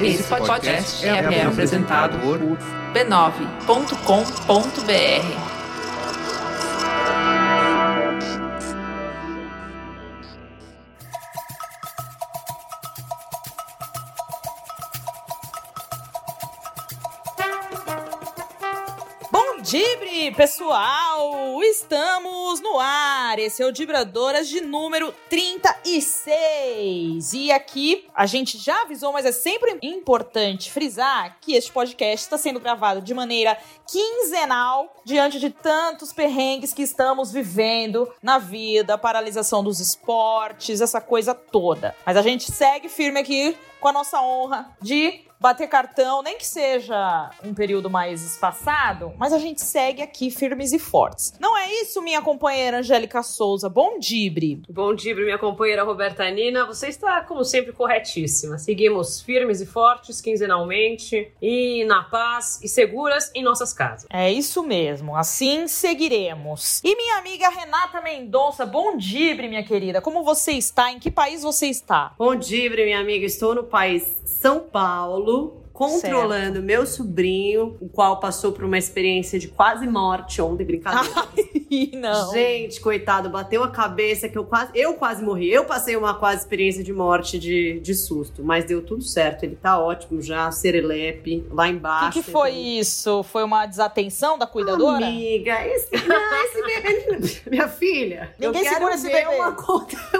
Esse podcast é, é apresentado por b9.com.br. Dibre, pessoal! Estamos no ar! Esse é o Dibradoras de número 36. E aqui a gente já avisou, mas é sempre importante frisar que este podcast está sendo gravado de maneira quinzenal diante de tantos perrengues que estamos vivendo na vida, paralisação dos esportes, essa coisa toda. Mas a gente segue firme aqui com a nossa honra de bater cartão, nem que seja um período mais espaçado, mas a gente segue aqui firmes e fortes. Não é isso, minha companheira Angélica Souza? Bom dibre. Bom dibre, minha companheira Roberta Nina. Você está, como sempre, corretíssima. Seguimos firmes e fortes, quinzenalmente, e na paz e seguras em nossas casas. É isso mesmo, assim seguiremos. E minha amiga Renata Mendonça, bom dibre, minha querida. Como você está? Em que país você está? Bom dibre, minha amiga. Estou no país São Paulo do controlando certo. meu sobrinho, o qual passou por uma experiência de quase morte ontem, brincadeira. Ai, não. Gente, coitado, bateu a cabeça que eu quase, eu quase morri. Eu passei uma quase experiência de morte de, de susto, mas deu tudo certo. Ele tá ótimo já, serelepe, lá embaixo. O que, que foi isso? Foi uma desatenção da cuidadora? Amiga, esse, não, esse bebê, minha filha. Ninguém eu segura esse bebê. Uma,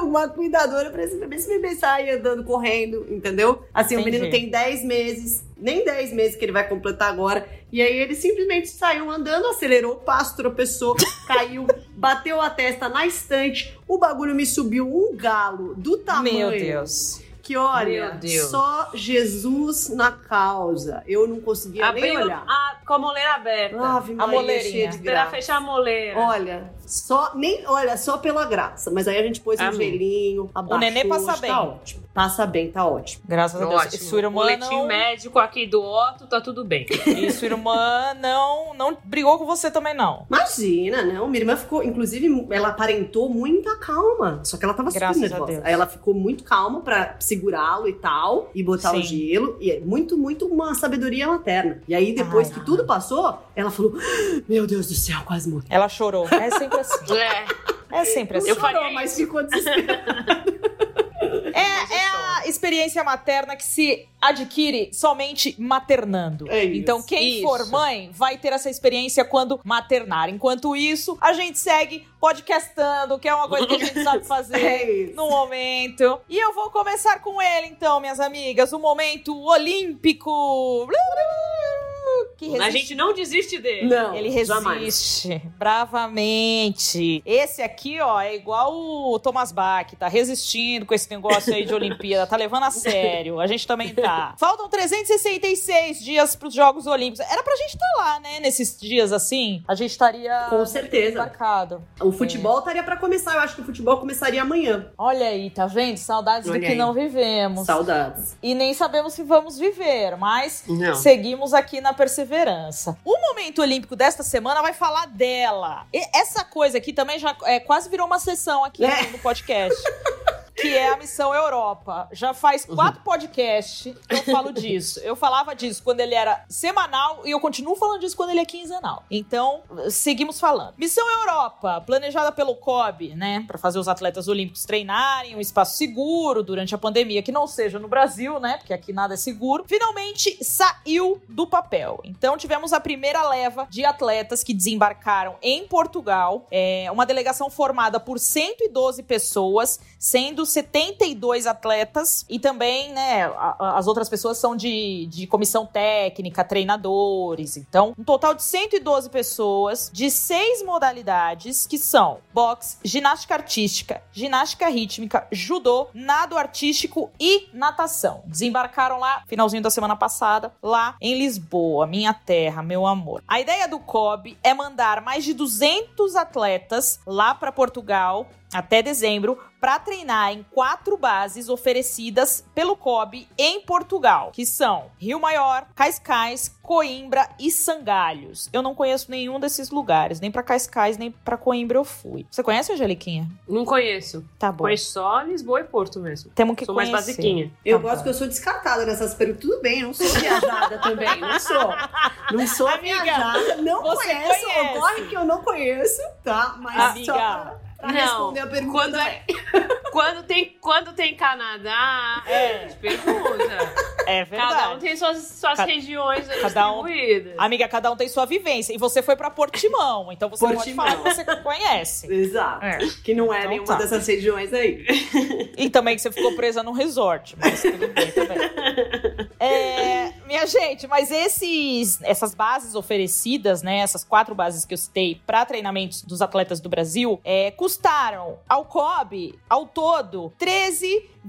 uma cuidadora pra esse bebê. Esse bebê sai andando, correndo, entendeu? Assim, Entendi. o menino tem 10 meses nem 10 meses que ele vai completar agora. E aí ele simplesmente saiu andando, acelerou o passo, tropeçou, caiu, bateu a testa na estante. O bagulho me subiu um galo do tamanho. Meu Deus que olha, só Jesus na causa. Eu não conseguia Abriu nem olhar. A, com a moleira aberta. Ave a moleirinha. Esperar fechar a moleira. Olha, só nem, olha, só pela graça. Mas aí a gente pôs Amém. um gelinho, abaixou. O nenê passa tá bem. Tá ótimo. Passa bem, tá ótimo. Graças ótimo. a Deus. E sua irmã Boletim não... médico aqui do Otto, tá tudo bem. E sua irmã não, não brigou com você também, não? Imagina, não. Minha irmã ficou, inclusive, ela aparentou muita calma. Só que ela tava Graças super nervosa. Aí ela ficou muito calma pra segurá-lo e tal, e botar Sim. o gelo. E é muito, muito uma sabedoria materna. E aí, depois Ai, que tudo passou, ela falou: Meu Deus do céu, quase morri. Ela chorou. É sempre assim. é. É sempre assim. Eu chorou, mas ficou desesperada. É, é a experiência materna que se adquire somente maternando. É isso, então, quem isso. for mãe vai ter essa experiência quando maternar. Enquanto isso, a gente segue podcastando, que é uma coisa que a gente sabe fazer é no momento. E eu vou começar com ele, então, minhas amigas, o momento olímpico. Que resiste. A gente não desiste dele. Não, Ele resiste jamais. bravamente. Esse aqui, ó, é igual o Thomas Bach, tá resistindo com esse negócio aí de Olimpíada, tá levando a sério. A gente também tá. Faltam 366 dias pros Jogos Olímpicos. Era pra gente estar tá lá, né, nesses dias assim. A gente estaria com certeza marcado. O futebol estaria para começar. Eu acho que o futebol começaria amanhã. Olha aí, tá vendo? Saudades Olha do que aí. não vivemos. Saudades. E nem sabemos se vamos viver, mas não. seguimos aqui na perseverança. O momento olímpico desta semana vai falar dela. E essa coisa aqui também já é, quase virou uma sessão aqui é. no podcast. que é a Missão Europa. Já faz quatro podcasts que eu falo disso. Eu falava disso quando ele era semanal e eu continuo falando disso quando ele é quinzenal. Então, seguimos falando. Missão Europa, planejada pelo COB, né, para fazer os atletas olímpicos treinarem um espaço seguro durante a pandemia, que não seja no Brasil, né, porque aqui nada é seguro. Finalmente saiu do papel. Então, tivemos a primeira leva de atletas que desembarcaram em Portugal, é uma delegação formada por 112 pessoas, sendo 72 atletas e também, né, as outras pessoas são de, de comissão técnica, treinadores. Então, um total de 112 pessoas de seis modalidades que são boxe, ginástica artística, ginástica rítmica, judô, nado artístico e natação. Desembarcaram lá, finalzinho da semana passada, lá em Lisboa, minha terra, meu amor. A ideia do COB é mandar mais de 200 atletas lá para Portugal até dezembro para treinar em quatro bases oferecidas pelo COB em Portugal, que são Rio Maior, Cascais, Coimbra e Sangalhos. Eu não conheço nenhum desses lugares, nem para Cascais, nem para Coimbra eu fui. Você conhece, Angeliquinha? Não conheço. Tá bom. Conheço só Lisboa e Porto mesmo. Temos que Sou conhecer. mais basiquinha. Eu Tá gosto bom. que eu sou descartada nessas perguntas. Tudo bem, não sou viajada também. Não sou. Não sou Amiga, viajada. Não você conheço. conhece. Ocorre que eu não conheço, tá? Mas Amiga, só pra, não, responder a pergunta. quando é-. Quando tem, quando tem Canadá, É. a gente pergunta. É verdade. Cada um tem suas, suas Ca- regiões aí cada um-. Amiga, cada um tem sua vivência. E você foi pra Portimão, então você Portimão. pode falar que você conhece. Exato. É. Que não é Então nenhuma tá. dessas regiões aí. E também que você ficou presa num resort, mas tudo bem também. É, minha gente, mas esses, essas bases oferecidas, né, essas quatro bases que eu citei para treinamentos dos atletas do Brasil, é, custaram ao COB, ao todo,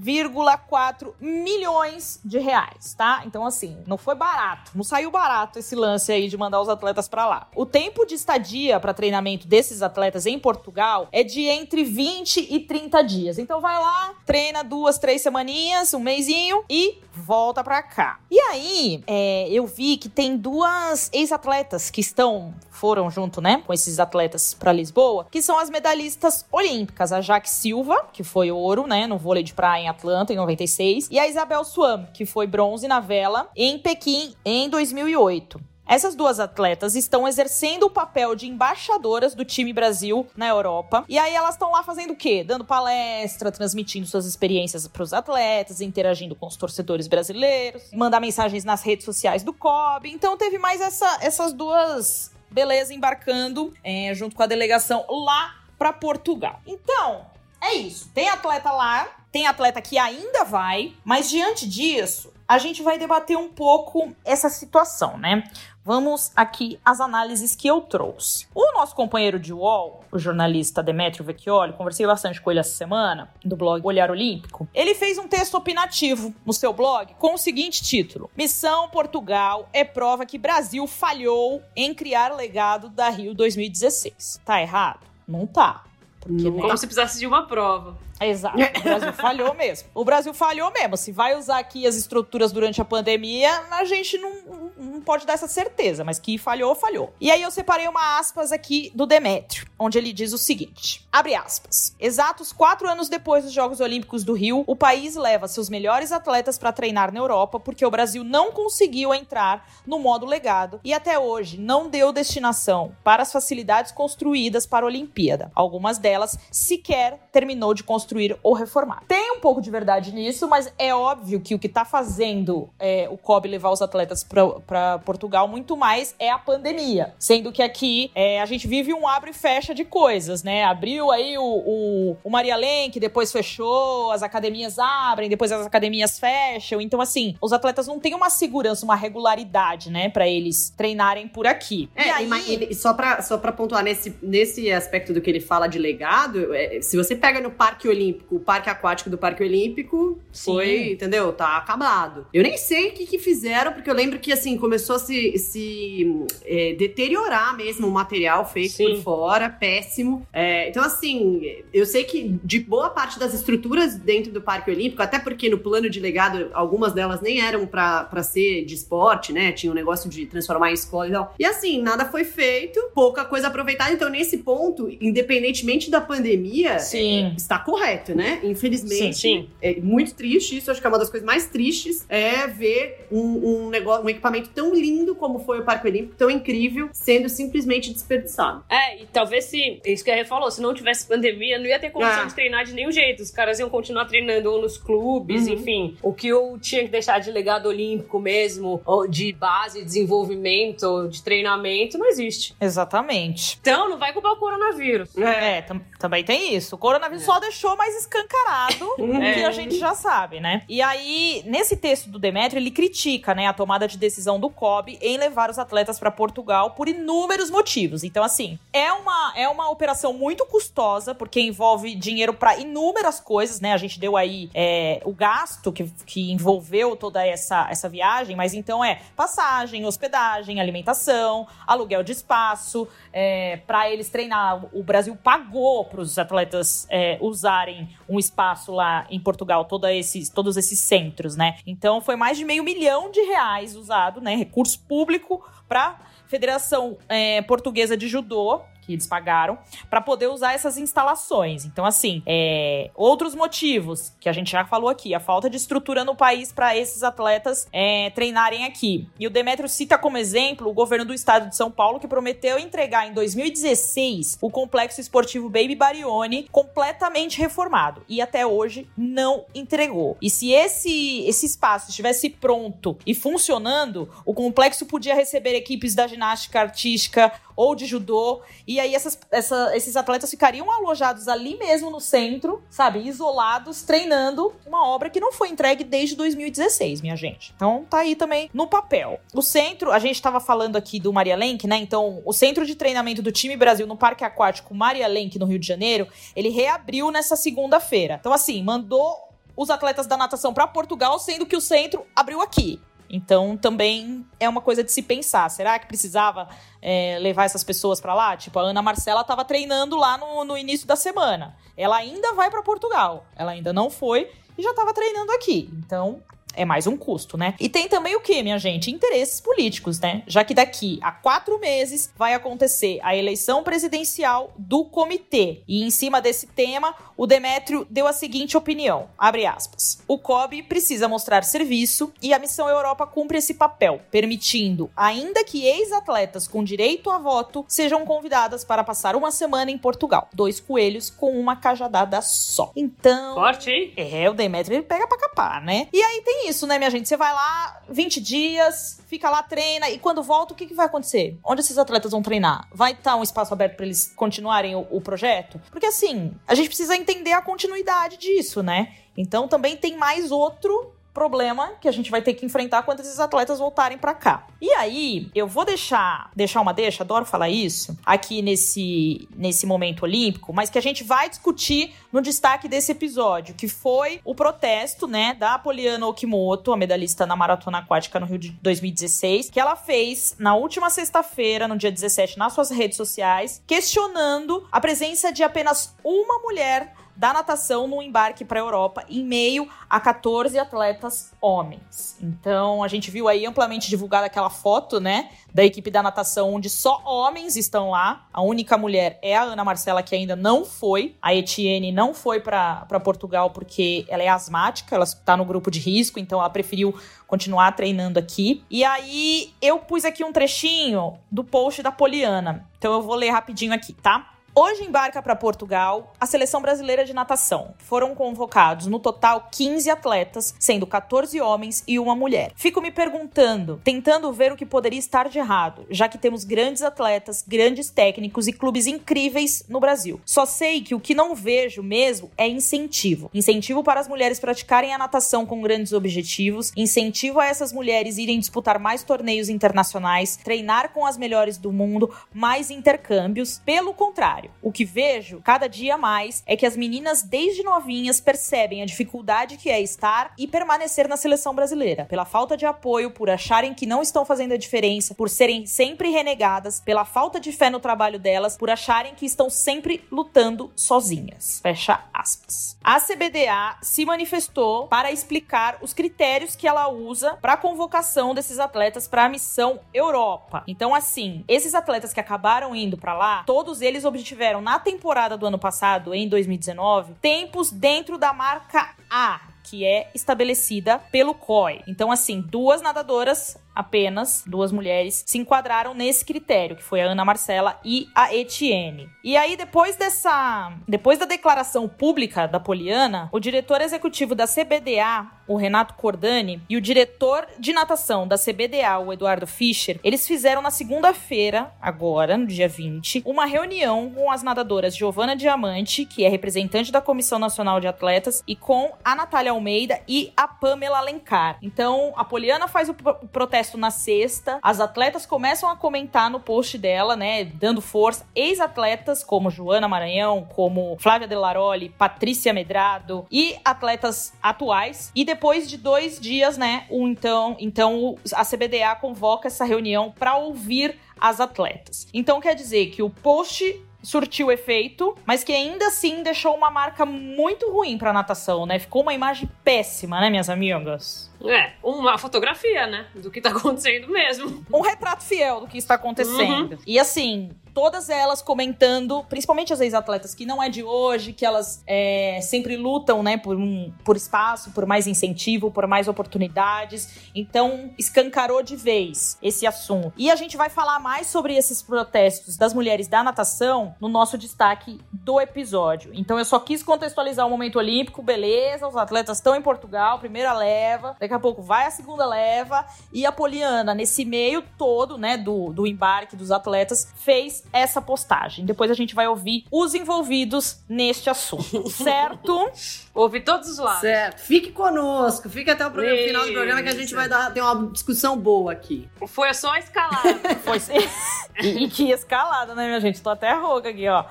13,4 milhões de reais, tá? Então, assim, não foi barato, não saiu barato esse lance aí de mandar os atletas para lá. O tempo de estadia para treinamento desses atletas em Portugal é de entre 20 e 30 dias. Então, vai lá, treina duas, três semaninhas, um mêsinho e volta pra cá. E aí, é, eu vi que tem duas ex-atletas que estão, foram junto, né, com esses atletas pra Lisboa, que são as medalhistas olímpicas, a Jaque Silva, que foi ouro, né, no vôlei de praia em Atlanta em 96, e a Isabel Swam, que foi bronze na vela em Pequim em 2008. Essas duas atletas estão exercendo o papel de embaixadoras do time Brasil na Europa. E aí elas estão lá fazendo o quê? Dando palestra, transmitindo suas experiências para os atletas, interagindo com os torcedores brasileiros, mandar mensagens nas redes sociais do COB. Então teve mais essa- essas duas beleza embarcando é, junto com a delegação lá para Portugal. Então, é isso. Tem atleta lá, tem atleta que ainda vai, mas diante disso, a gente vai debater um pouco essa situação, né? Vamos aqui às análises que eu trouxe. O nosso companheiro de UOL, o jornalista Demetrio Vecchioli, conversei bastante com ele essa semana, do blog Olhar Olímpico. Ele fez um texto opinativo no seu blog com o seguinte título: Missão Portugal é prova que Brasil falhou em criar legado da Rio 2016. Tá errado? Não tá. Porque, Não né, Como se precisasse de uma prova. Exato. O Brasil falhou mesmo. O Brasil falhou mesmo. Se vai usar aqui as estruturas durante a pandemia, a gente não, não pode dar essa certeza, mas que falhou, falhou. E aí eu separei uma aspas aqui do Demétrio, onde ele diz o seguinte: abre aspas. Exatos quatro anos depois dos Jogos Olímpicos do Rio, o país leva seus melhores atletas para treinar na Europa porque o Brasil não conseguiu entrar no modo legado e até hoje não deu destinação para as facilidades construídas para a Olimpíada. Algumas delas sequer terminou de construir ou reformar. Tem um pouco de verdade nisso, mas é óbvio que o que tá fazendo é, o COB levar os atletas para Portugal muito mais é a pandemia. Sendo que aqui é, a gente vive um abre e fecha de coisas, né? Abriu aí o, o, o Maria Lenk, depois fechou, as academias abrem, depois as academias fecham. Então, assim, os atletas não têm uma segurança, uma regularidade, né, para eles treinarem por aqui. É, e aí, só pra, só pra pontuar nesse, nesse aspecto do que ele fala de legado, é, se você pega no Parque Olímpico, o Parque Aquático do Parque Olímpico, Sim. foi, entendeu? Tá acabado. Eu nem sei o que, que fizeram, porque eu lembro que, assim, começou a se, se é, deteriorar mesmo o material feito Sim. por fora, péssimo. É, então, assim, eu sei que de boa parte das estruturas dentro do Parque Olímpico, até porque no plano de legado, algumas delas nem eram pra pra ser de esporte, né? Tinha um negócio de transformar em escola e tal. E assim, nada foi feito, pouca coisa aproveitada. Então, nesse ponto, independentemente da pandemia, Sim. é, está correto, né? Infelizmente, Sim. é muito triste isso. Acho que é uma das coisas mais tristes é ver um, um negócio, um equipamento tão lindo como foi o Parque Olímpico, tão incrível, sendo simplesmente desperdiçado. É, e talvez se, isso que a Rê falou, se não tivesse pandemia, não ia ter condição Ah. de treinar de nenhum jeito. Os caras iam continuar treinando ou nos clubes, Uhum. enfim. O que eu tinha que deixar de legado olímpico mesmo, ou de base, desenvolvimento, de treinamento, não existe. Exatamente. Então, não vai culpar o coronavírus. É, tam- também tem isso. O coronavírus só deixou mais escancarado uhum. que a gente já sabe, né? E aí, nesse texto do Demetrio, ele critica, né, a tomada de decisão do COB em levar os atletas para Portugal por inúmeros motivos. Então, assim, é uma, é uma operação muito custosa, porque envolve dinheiro para inúmeras coisas, né? A gente deu aí é, o gasto que, que envolveu toda essa, essa viagem, mas então é passagem, hospedagem, alimentação, aluguel de espaço, é, para eles treinar. O Brasil pagou para os atletas é, usarem um espaço lá em Portugal, toda esses, todos esses centros, né? Então foi mais de meio milhão de reais usado, né? Recurso público para Federação é, Portuguesa de Judô que eles pagaram para poder usar essas instalações. Então, assim, é, outros motivos que a gente já falou aqui, a falta de estrutura no país para esses atletas é, treinarem aqui. E o Demetrio cita como exemplo o governo do estado de São Paulo que prometeu entregar em 2016 o complexo esportivo Baby Barione completamente reformado e até hoje não entregou. E se esse esse espaço estivesse pronto e funcionando, o complexo podia receber equipes da ginástica artística ou de judô. E aí essas, essa, esses atletas ficariam alojados ali mesmo no centro, sabe? Isolados, treinando uma obra que não foi entregue desde 2016, minha gente. Então tá aí também no papel. O centro, a gente tava falando aqui do Maria Lenk, né? Então, o centro de treinamento do time Brasil no Parque Aquático Maria Lenk, no Rio de Janeiro, ele reabriu nessa segunda-feira. Então, assim, mandou os atletas da natação para Portugal, sendo que o centro abriu aqui. Então também é uma coisa de se pensar. Será que precisava é, levar essas pessoas para lá? Tipo, a Ana Marcela estava treinando lá no, no início da semana. Ela ainda vai para Portugal. Ela ainda não foi e já estava treinando aqui. Então é mais um custo, né? E tem também o que, minha gente? Interesses políticos, né? Já que daqui a quatro meses vai acontecer a eleição presidencial do comitê. E em cima desse tema, o Demétrio deu a seguinte opinião: abre aspas. O COB precisa mostrar serviço e a Missão Europa cumpre esse papel, permitindo, ainda que ex-atletas com direito a voto sejam convidadas para passar uma semana em Portugal. Dois coelhos com uma cajadada só. Então. Forte, hein? É, o Demétrio ele pega pra capar, né? E aí tem isso, né, minha gente? Você vai lá 20 dias, fica lá, treina, e quando volta, o que, que vai acontecer? Onde esses atletas vão treinar? Vai estar um espaço aberto para eles continuarem o, o projeto? Porque assim, a gente precisa entender a continuidade disso, né? Então também tem mais outro problema que a gente vai ter que enfrentar quando esses atletas voltarem para cá. E aí, eu vou deixar, deixar uma deixa, adoro falar isso, aqui nesse, nesse momento olímpico, mas que a gente vai discutir no destaque desse episódio, que foi o protesto, né, da Poliana Okimoto, a medalhista na maratona aquática no Rio de 2016, que ela fez na última sexta-feira, no dia 17, nas suas redes sociais, questionando a presença de apenas uma mulher da natação no embarque para a Europa em meio a 14 atletas homens. Então a gente viu aí amplamente divulgada aquela foto, né, da equipe da natação onde só homens estão lá. A única mulher é a Ana Marcela que ainda não foi. A Etienne não foi para Portugal porque ela é asmática, ela está no grupo de risco, então ela preferiu continuar treinando aqui. E aí eu pus aqui um trechinho do post da Poliana. Então eu vou ler rapidinho aqui, tá? Hoje embarca para Portugal a seleção brasileira de natação. Foram convocados no total 15 atletas, sendo 14 homens e uma mulher. Fico me perguntando, tentando ver o que poderia estar de errado, já que temos grandes atletas, grandes técnicos e clubes incríveis no Brasil. Só sei que o que não vejo mesmo é incentivo. Incentivo para as mulheres praticarem a natação com grandes objetivos, incentivo a essas mulheres irem disputar mais torneios internacionais, treinar com as melhores do mundo, mais intercâmbios. Pelo contrário, o que vejo cada dia mais é que as meninas desde novinhas percebem a dificuldade que é estar e permanecer na seleção brasileira, pela falta de apoio, por acharem que não estão fazendo a diferença, por serem sempre renegadas, pela falta de fé no trabalho delas, por acharem que estão sempre lutando sozinhas. Fecha aspas. A CBDA se manifestou para explicar os critérios que ela usa para a convocação desses atletas para a missão Europa. Então, assim, esses atletas que acabaram indo para lá, todos eles obtiveram tiveram na temporada do ano passado, em 2019, tempos dentro da marca A, que é estabelecida pelo COI. Então, assim, duas nadadoras apenas, duas mulheres, se enquadraram nesse critério, que foi a Ana Marcela e a Etienne. E aí, depois dessa. Depois da declaração pública da Poliana, o diretor executivo da CBDA, o Renato Cordani, e o diretor de natação da CBDA, o Eduardo Fischer, eles fizeram na segunda-feira, agora, no dia 20, uma reunião com as nadadoras Giovana Diamante, que é representante da Comissão Nacional de Atletas, e com a Natália Almeida e a Pamela Alencar. Então, a Poliana faz o, pro- o protesto na sexta, as atletas começam a comentar no post dela, né, dando força. Ex-atletas como Joana Maranhão, como Flávia Delaroli, Patrícia Medrado e atletas atuais. E depois de dois dias, né, o então, então a CBDA convoca essa reunião para ouvir as atletas. Então quer dizer que o post surtiu efeito, mas que ainda assim deixou uma marca muito ruim pra natação, né? Ficou uma imagem péssima, né, minhas amigas? É, uma fotografia, né? Do que tá acontecendo mesmo. Um retrato fiel do que está acontecendo. E assim, todas elas comentando, principalmente as ex-atletas, que não é de hoje, que elas é, sempre lutam, né, por, um, por espaço, por mais incentivo, por mais oportunidades. Então, escancarou de vez esse assunto. E a gente vai falar mais sobre esses protestos das mulheres da natação no nosso destaque do episódio. Então, eu só quis contextualizar o momento olímpico, beleza, os atletas estão em Portugal, primeira leva, daqui a pouco vai a segunda leva, e a Poliana, nesse meio todo, né, do, do embarque dos atletas, fez essa postagem. Depois a gente vai ouvir os envolvidos neste assunto, certo? Ouvi todos os lados. Certo. Fique conosco, fique até o programa- final do programa que a gente vai dar, ter uma discussão boa aqui. Foi só a escalada. Foi e, e que escalada, né, minha gente? Tô até rouca aqui, ó.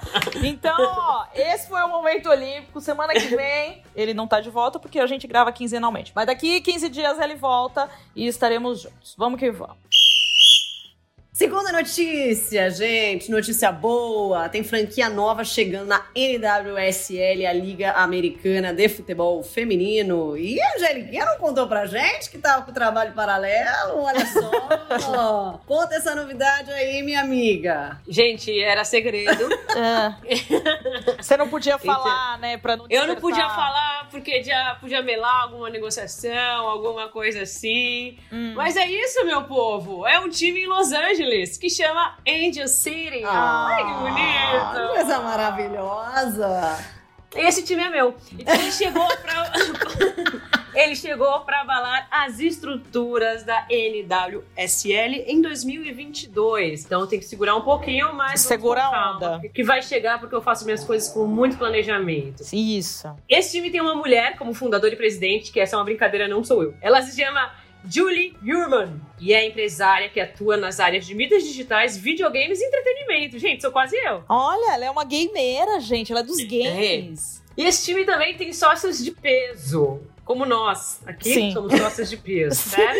Então, ó, esse foi o momento olímpico. Semana que vem ele não tá de volta porque a gente grava quinzenalmente. Mas daqui 15 dias ele volta e estaremos juntos. Vamos que vamos. Segunda notícia, gente, notícia boa. Tem franquia nova chegando na NWSL, a Liga Americana de Futebol Feminino. E a Angeliquinha não contou pra gente que tava com trabalho paralelo? Olha só. Conta essa novidade aí, minha amiga. Gente, era segredo. É. Você não podia falar, né, pra não Eu não podia falar porque já podia melar alguma negociação, alguma coisa assim. Hum. Mas é isso, meu povo. É um time em Los Angeles que chama Angel City. Ai, que bonito. Coisa maravilhosa. Esse time é meu. Então ele chegou pra. ele chegou pra abalar as estruturas da NWSL em 2022. Então tem que segurar um pouquinho, mas. vamos Segura a onda. Que vai chegar porque eu faço minhas coisas com muito planejamento. Isso. Esse time tem uma mulher como fundadora e presidente, que essa é uma brincadeira, não sou eu. Ela se chama Julie Hurman e é empresária que atua nas áreas de mídias digitais, videogames e entretenimento. Gente, sou quase eu. Olha, ela é uma gameira, gente. Ela é dos games. E esse time também tem sócios de peso. Como nós, aqui Sim. somos sócios de peso, certo?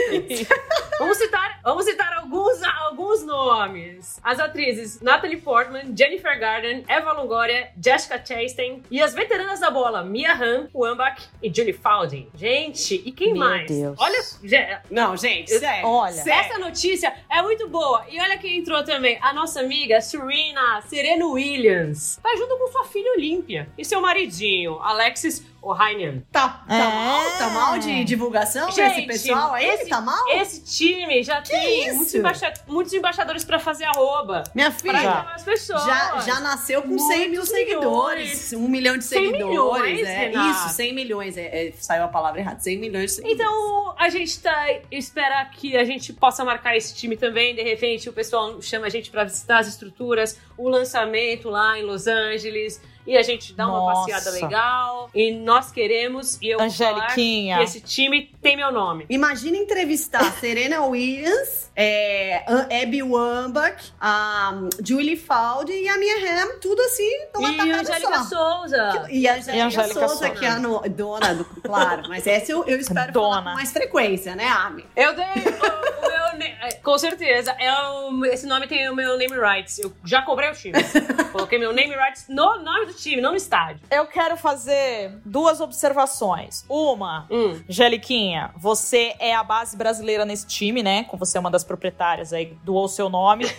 Vamos citar, vamos citar alguns, alguns nomes. As atrizes Natalie Portman, Jennifer Garden, Eva Longoria, Jessica Chastain e as veteranas da bola Mia Hamm, Wambach e Julie Falding. Gente, e quem Meu mais? Deus. Olha, Não, gente, sério. Olha. sério. essa notícia é muito boa. E olha quem entrou também. A nossa amiga Serena Serena Williams. Tá junto com sua filha Olímpia e seu maridinho, Alexis Ohanian. Tá, tá É. mal? Tá mal de divulgação Gente, esse pessoal aí? esse- tá mal? Esse time já tem isso? muitos, embaixa- muitos embaixadores pra fazer arroba. Minha filha, já, já nasceu com 100 mil Muitos seguidores. Um milhão de 100 seguidores. milhões, é. Isso, 100 milhões. É, é, saiu a palavra errada. 100 milhões de seguidores. Então, a gente tá. Espera que a gente possa marcar esse time também. De repente, o pessoal chama a gente pra visitar as estruturas, o lançamento lá em Los Angeles. E a gente dá uma Nossa. passeada legal. E nós queremos. E eu Angeliquinha. que esse time tem meu nome. Imagina entrevistar Serena Williams, é, Abby Wambach, a Julie Faldi e a Mia Hamm, tudo assim, numa e a tacada Angélica só. Souza. E a Angélica, E a Angélica Souza, Souza. que é a no- dona do. Claro, mas essa eu, eu espero falar Dona. com mais frequência, né, Ami? Eu dei o, o meu. é, Com certeza. É o- esse nome tem o meu name rights. Eu já cobrei o time. Coloquei meu name rights no nome do time, não no estádio. Eu quero fazer duas observações. Uma, Hum. Angeliquinha, você é a base brasileira nesse time, né? Com você é uma das proprietárias aí, doou seu nome.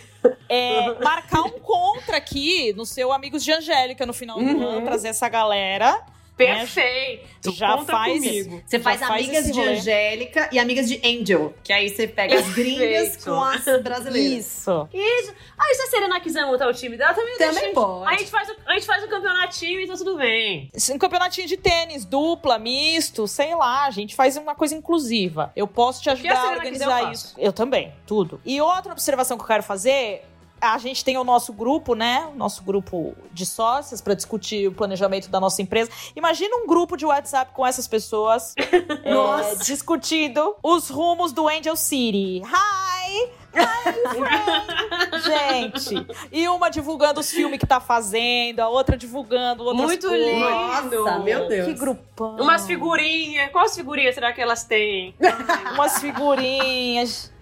É, marcar um contra aqui no seu Amigos de Angélica no final do Uhum. ano, trazer essa galera. Perfeito. Já Conta faz- comigo. Você faz faz amigas de. Angélica e amigas de Angel. Que aí você pega as gringas com as brasileiras. Isso. Isso. Aí se a Serena quiser montar o time dela, também, Também deixa. pode. A gente, faz a gente faz o campeonatinho e tá tudo bem. Um campeonatinho de tênis, dupla, misto, sei lá, a gente faz uma coisa inclusiva. Eu posso te ajudar a Serena quiser, eu organizar isso. Eu também, tudo. E outra observação que eu quero fazer. A gente tem o nosso grupo, né? O nosso grupo de sócias para discutir o planejamento da nossa empresa. Imagina um grupo de WhatsApp com essas pessoas é, discutindo os rumos do Angel City. Hi! Hi, friend! Gente, e uma divulgando os filmes que tá fazendo, a outra divulgando outras Muito coisas. lindo. Nossa, meu Deus. Que grupão. Umas figurinhas. Quais figurinhas será que elas têm? Umas figurinhas.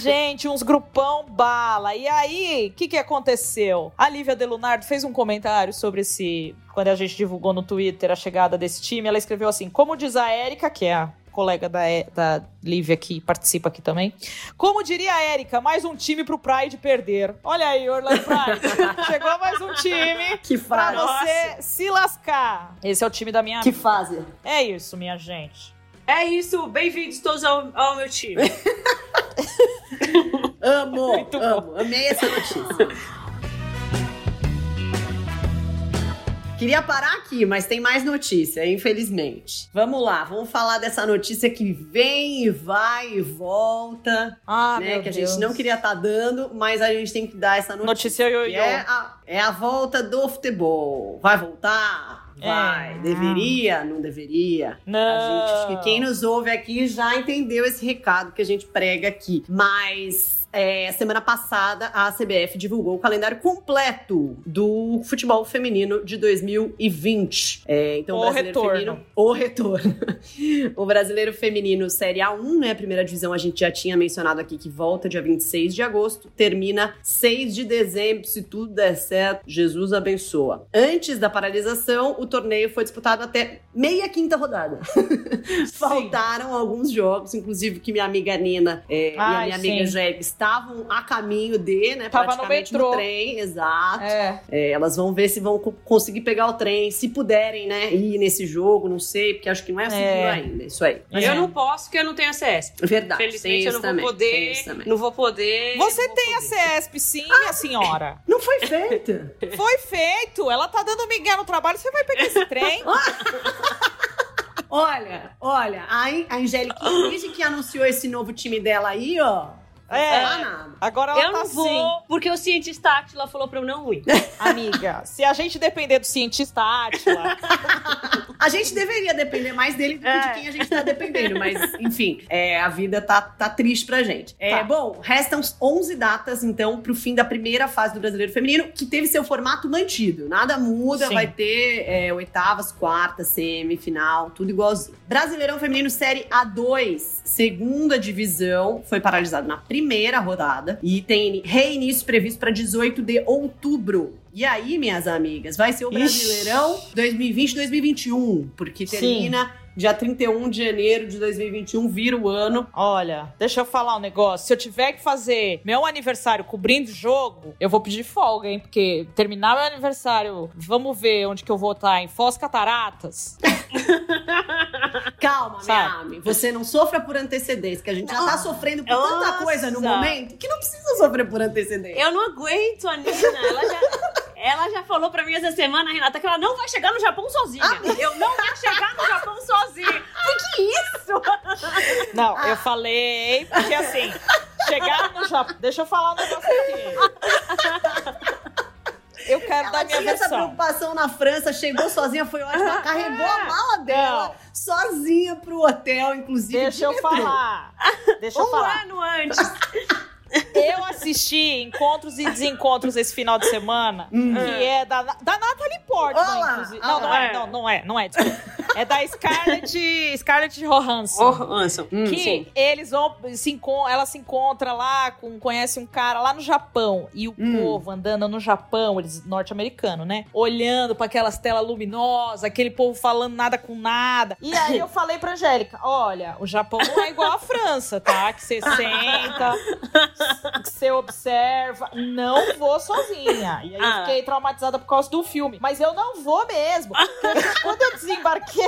Gente, uns grupão bala. E aí, o que, que aconteceu? A Lívia Delunardo fez um comentário sobre esse. Quando a gente divulgou no Twitter a chegada desse time, ela escreveu assim: Como diz a Érica, que é a colega da, da Lívia que participa aqui também. Como diria a Érica, mais um time pro Pride perder. Olha aí, Orlando Pride. Chegou mais um time Que pra você se lascar. Esse é o time da minha Que fase. É isso, minha gente. É isso. Bem-vindos todos ao, ao meu time. Amo, Muito amo. Amei essa notícia. Queria parar aqui, mas tem mais notícia, infelizmente. Vamos lá, vamos falar dessa notícia que vem e vai e volta, Ah, né? meu Que a Deus. gente não queria estar dando, mas a gente tem que dar essa notícia. Notícia que ioiô. é, a, é a volta do futebol. Vai voltar? Vai. É. Deveria? Não deveria? Não. A gente, acho que quem nos ouve aqui já entendeu esse recado que a gente prega aqui. Mas. É, semana passada, a CBF divulgou o calendário completo do futebol feminino de 2020. É, então, O o brasileiro retorno. feminino. O retorno. o brasileiro feminino Série A1, né? Primeira divisão, a gente já tinha mencionado aqui que volta dia 26 de agosto, termina 6 de dezembro, se tudo der certo. Jesus abençoa. Antes da paralisação, o torneio foi disputado até meia quinta rodada. Faltaram alguns jogos, inclusive que minha amiga Nina é, e a Ai, minha amiga sim. Estavam a caminho de, né? Tava no praticamente metrô. trem, exato. É. É, elas vão ver se vão co- conseguir pegar o trem, se puderem, né, ir nesse jogo, não sei, porque acho que não é seguro É. ainda, isso aí. É. Eu não posso porque eu não tenho acesso. Verdade. Felizmente eu isso não vou também, poder. Não vou poder. Você vou tem a poder. CESP, sim, minha senhora. Não foi feito. Foi feito. Ela tá dando migué no trabalho, você vai pegar esse trem. olha, olha, a, a Angélica, desde que anunciou esse novo time dela aí, ó, É. fala nada. Agora ela Eu tá não vou, assim. porque o cientista Átila falou pra eu não ir. Amiga, se a gente depender do cientista Átila, A gente deveria depender mais dele do que É. de quem a gente tá dependendo, mas enfim, é, a vida tá, tá triste pra gente. É, Tá. Bom, restam 11 datas então pro fim da primeira fase do Brasileiro Feminino, que teve seu formato mantido. Nada muda, Sim. vai ter é, oitavas, quartas, semifinal, tudo igualzinho. Brasileirão Feminino Série A2, segunda divisão, foi paralisado na primeira rodada e tem reinício previsto para 18 de outubro. E aí, minhas amigas, vai ser o. Brasileirão 2020-2021, porque Sim. Dia 31 de janeiro de 2021, vira o ano. olha, deixa eu falar um negócio. Se eu tiver que fazer meu aniversário cobrindo jogo, eu vou pedir folga, hein? Porque terminar meu aniversário, vamos ver onde que eu vou estar, em Foz Cataratas. Calma, Sabe? Miami, você não sofra por antecedência, que a gente já tá sofrendo por tanta Nossa. coisa no momento que não precisa sofrer por antecedência. Eu não aguento a Nina. Ela já, ela já falou pra mim essa semana, Renata, que ela não vai chegar no Japão sozinha. eu não vou chegar no Japão sozinha. Que isso? Não, eu falei, porque assim, chegar no Japão. Deixa eu falar um negócio aqui. Eu quero Ela dar minha tinha essa versão. preocupação na França, chegou sozinha, foi ótimo, ela carregou a mala dela sozinha pro hotel, inclusive. Deixa de eu metrô. falar. Deixa eu Um falar. ano antes. Eu assisti Encontros e Desencontros esse final de semana, que é da, da Natalie Portman, Olá, inclusive. Não, não olá. é, não, não é, não é, desculpa. É da Scarlett, Scarlett Johansson. Johansson. Hum, que sim. eles vão se ela se encontra lá com conhece um cara lá no Japão e o hum. povo andando no Japão, eles norte-americano, né? Olhando para aquelas telas luminosas, aquele povo falando nada com nada. E aí eu falei pra Angélica, olha, o Japão não é igual a França, tá? Que você senta, que você observa, não vou sozinha. E aí ah. eu fiquei traumatizada por causa do filme, mas eu não vou mesmo. Quando eu desembarquei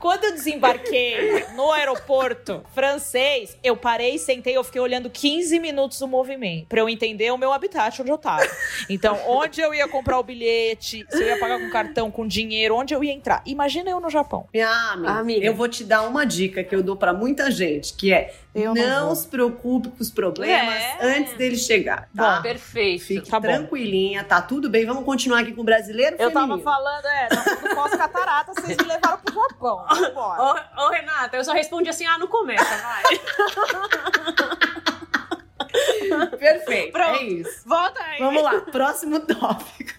quando eu desembarquei no aeroporto francês, eu parei, sentei, eu fiquei olhando 15 minutos o movimento para eu entender o meu habitat onde eu tava. Então, onde eu ia comprar o bilhete, se eu ia pagar com cartão, com dinheiro, onde eu ia entrar. Imagina eu no Japão. Minha amiga, amiga. eu vou te dar uma dica que eu dou para muita gente, que é eu não, não se preocupe com os problemas é. antes dele chegar, tá? Bom, perfeito. Fique tá tranquilinha, bom. tá tudo bem. Vamos continuar aqui com o brasileiro Eu feminino. tava falando, é, não pós-catarata, vocês me levaram pro Japão. Ô, ô, Renata, eu só respondi assim, ah, não começa, vai. Perfeito. Pronto. É isso. Volta aí. Vamos lá, próximo tópico.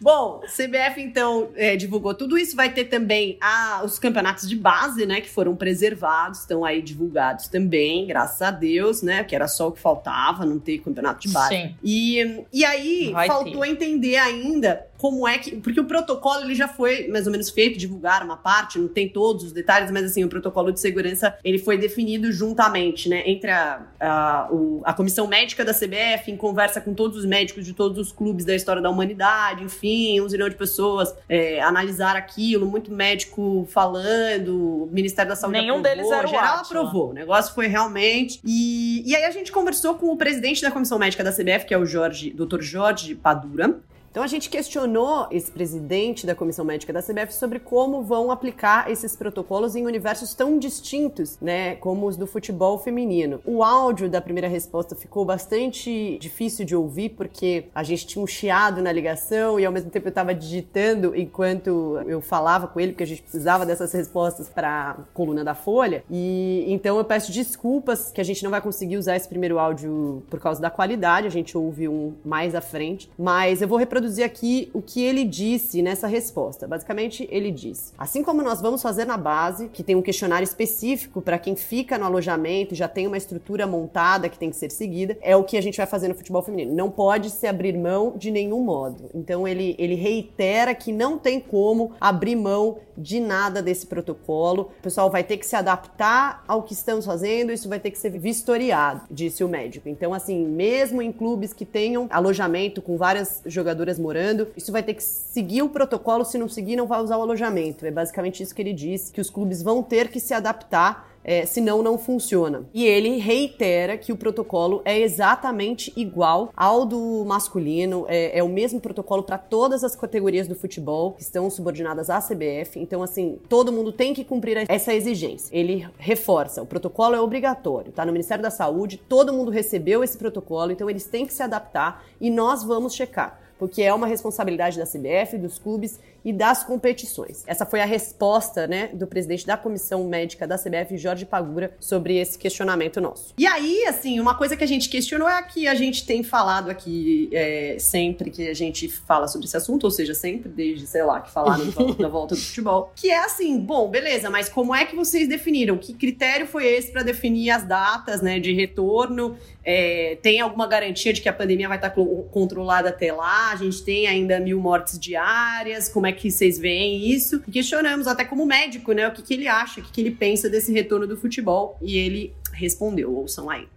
Bom, CBF então é, divulgou tudo isso. Vai ter também a, os campeonatos de base, né? Que foram preservados, estão aí divulgados também, graças a Deus, né? Que era só o que faltava, não ter campeonato de base. Sim. E, e aí, vai faltou ter. entender ainda como é que. Porque o protocolo ele já foi mais ou menos feito, divulgar uma parte, não tem todos os detalhes, mas assim, o protocolo de segurança ele foi definido juntamente, né? Entre a, a, o, a comissão médica da CBF, em conversa com todos os médicos de todos os clubes da história da humanidade, enfim, um zilhão de pessoas é, analisar aquilo, muito médico falando, o Ministério da Saúde Nenhum aprovou, deles era o geral Atila. aprovou. O negócio foi realmente. E, e aí a gente conversou com o presidente da comissão médica da CBF, que é o Jorge, Dr. Jorge Padura, então a gente questionou esse presidente da Comissão Médica da CBF sobre como vão aplicar esses protocolos em universos tão distintos, né, como os do futebol feminino. O áudio da primeira resposta ficou bastante difícil de ouvir porque a gente tinha um chiado na ligação e ao mesmo tempo eu estava digitando enquanto eu falava com ele porque a gente precisava dessas respostas para coluna da Folha. E então eu peço desculpas que a gente não vai conseguir usar esse primeiro áudio por causa da qualidade, a gente ouve um mais à frente, mas eu vou reproduzir reproduzir aqui o que ele disse nessa resposta. Basicamente, ele disse: assim como nós vamos fazer na base, que tem um questionário específico para quem fica no alojamento, já tem uma estrutura montada que tem que ser seguida, é o que a gente vai fazer no futebol feminino. Não pode se abrir mão de nenhum modo. Então ele, ele reitera que não tem como abrir mão de nada desse protocolo. O pessoal vai ter que se adaptar ao que estamos fazendo, isso vai ter que ser vistoriado, disse o médico. Então, assim, mesmo em clubes que tenham alojamento com várias jogadoras morando. Isso vai ter que seguir o protocolo, se não seguir, não vai usar o alojamento. É basicamente isso que ele disse, que os clubes vão ter que se adaptar é, senão não funciona. E ele reitera que o protocolo é exatamente igual ao do masculino, é, é o mesmo protocolo para todas as categorias do futebol que estão subordinadas à CBF. Então, assim, todo mundo tem que cumprir essa exigência. Ele reforça: o protocolo é obrigatório, tá no Ministério da Saúde, todo mundo recebeu esse protocolo, então eles têm que se adaptar e nós vamos checar porque é uma responsabilidade da CBF, dos clubes e das competições. Essa foi a resposta, né, do presidente da comissão médica da CBF, Jorge Pagura, sobre esse questionamento nosso. E aí, assim, uma coisa que a gente questionou é a que a gente tem falado aqui é, sempre que a gente fala sobre esse assunto, ou seja, sempre desde, sei lá, que falaram da volta do futebol, que é assim, bom, beleza, mas como é que vocês definiram? Que critério foi esse para definir as datas, né, de retorno? É, tem alguma garantia de que a pandemia vai estar controlada até lá? A gente tem ainda mil mortes diárias? Como é que vocês veem isso. E questionamos até como médico, né, o que, que ele acha, o que, que ele pensa desse retorno do futebol. E ele respondeu, ouçam aí.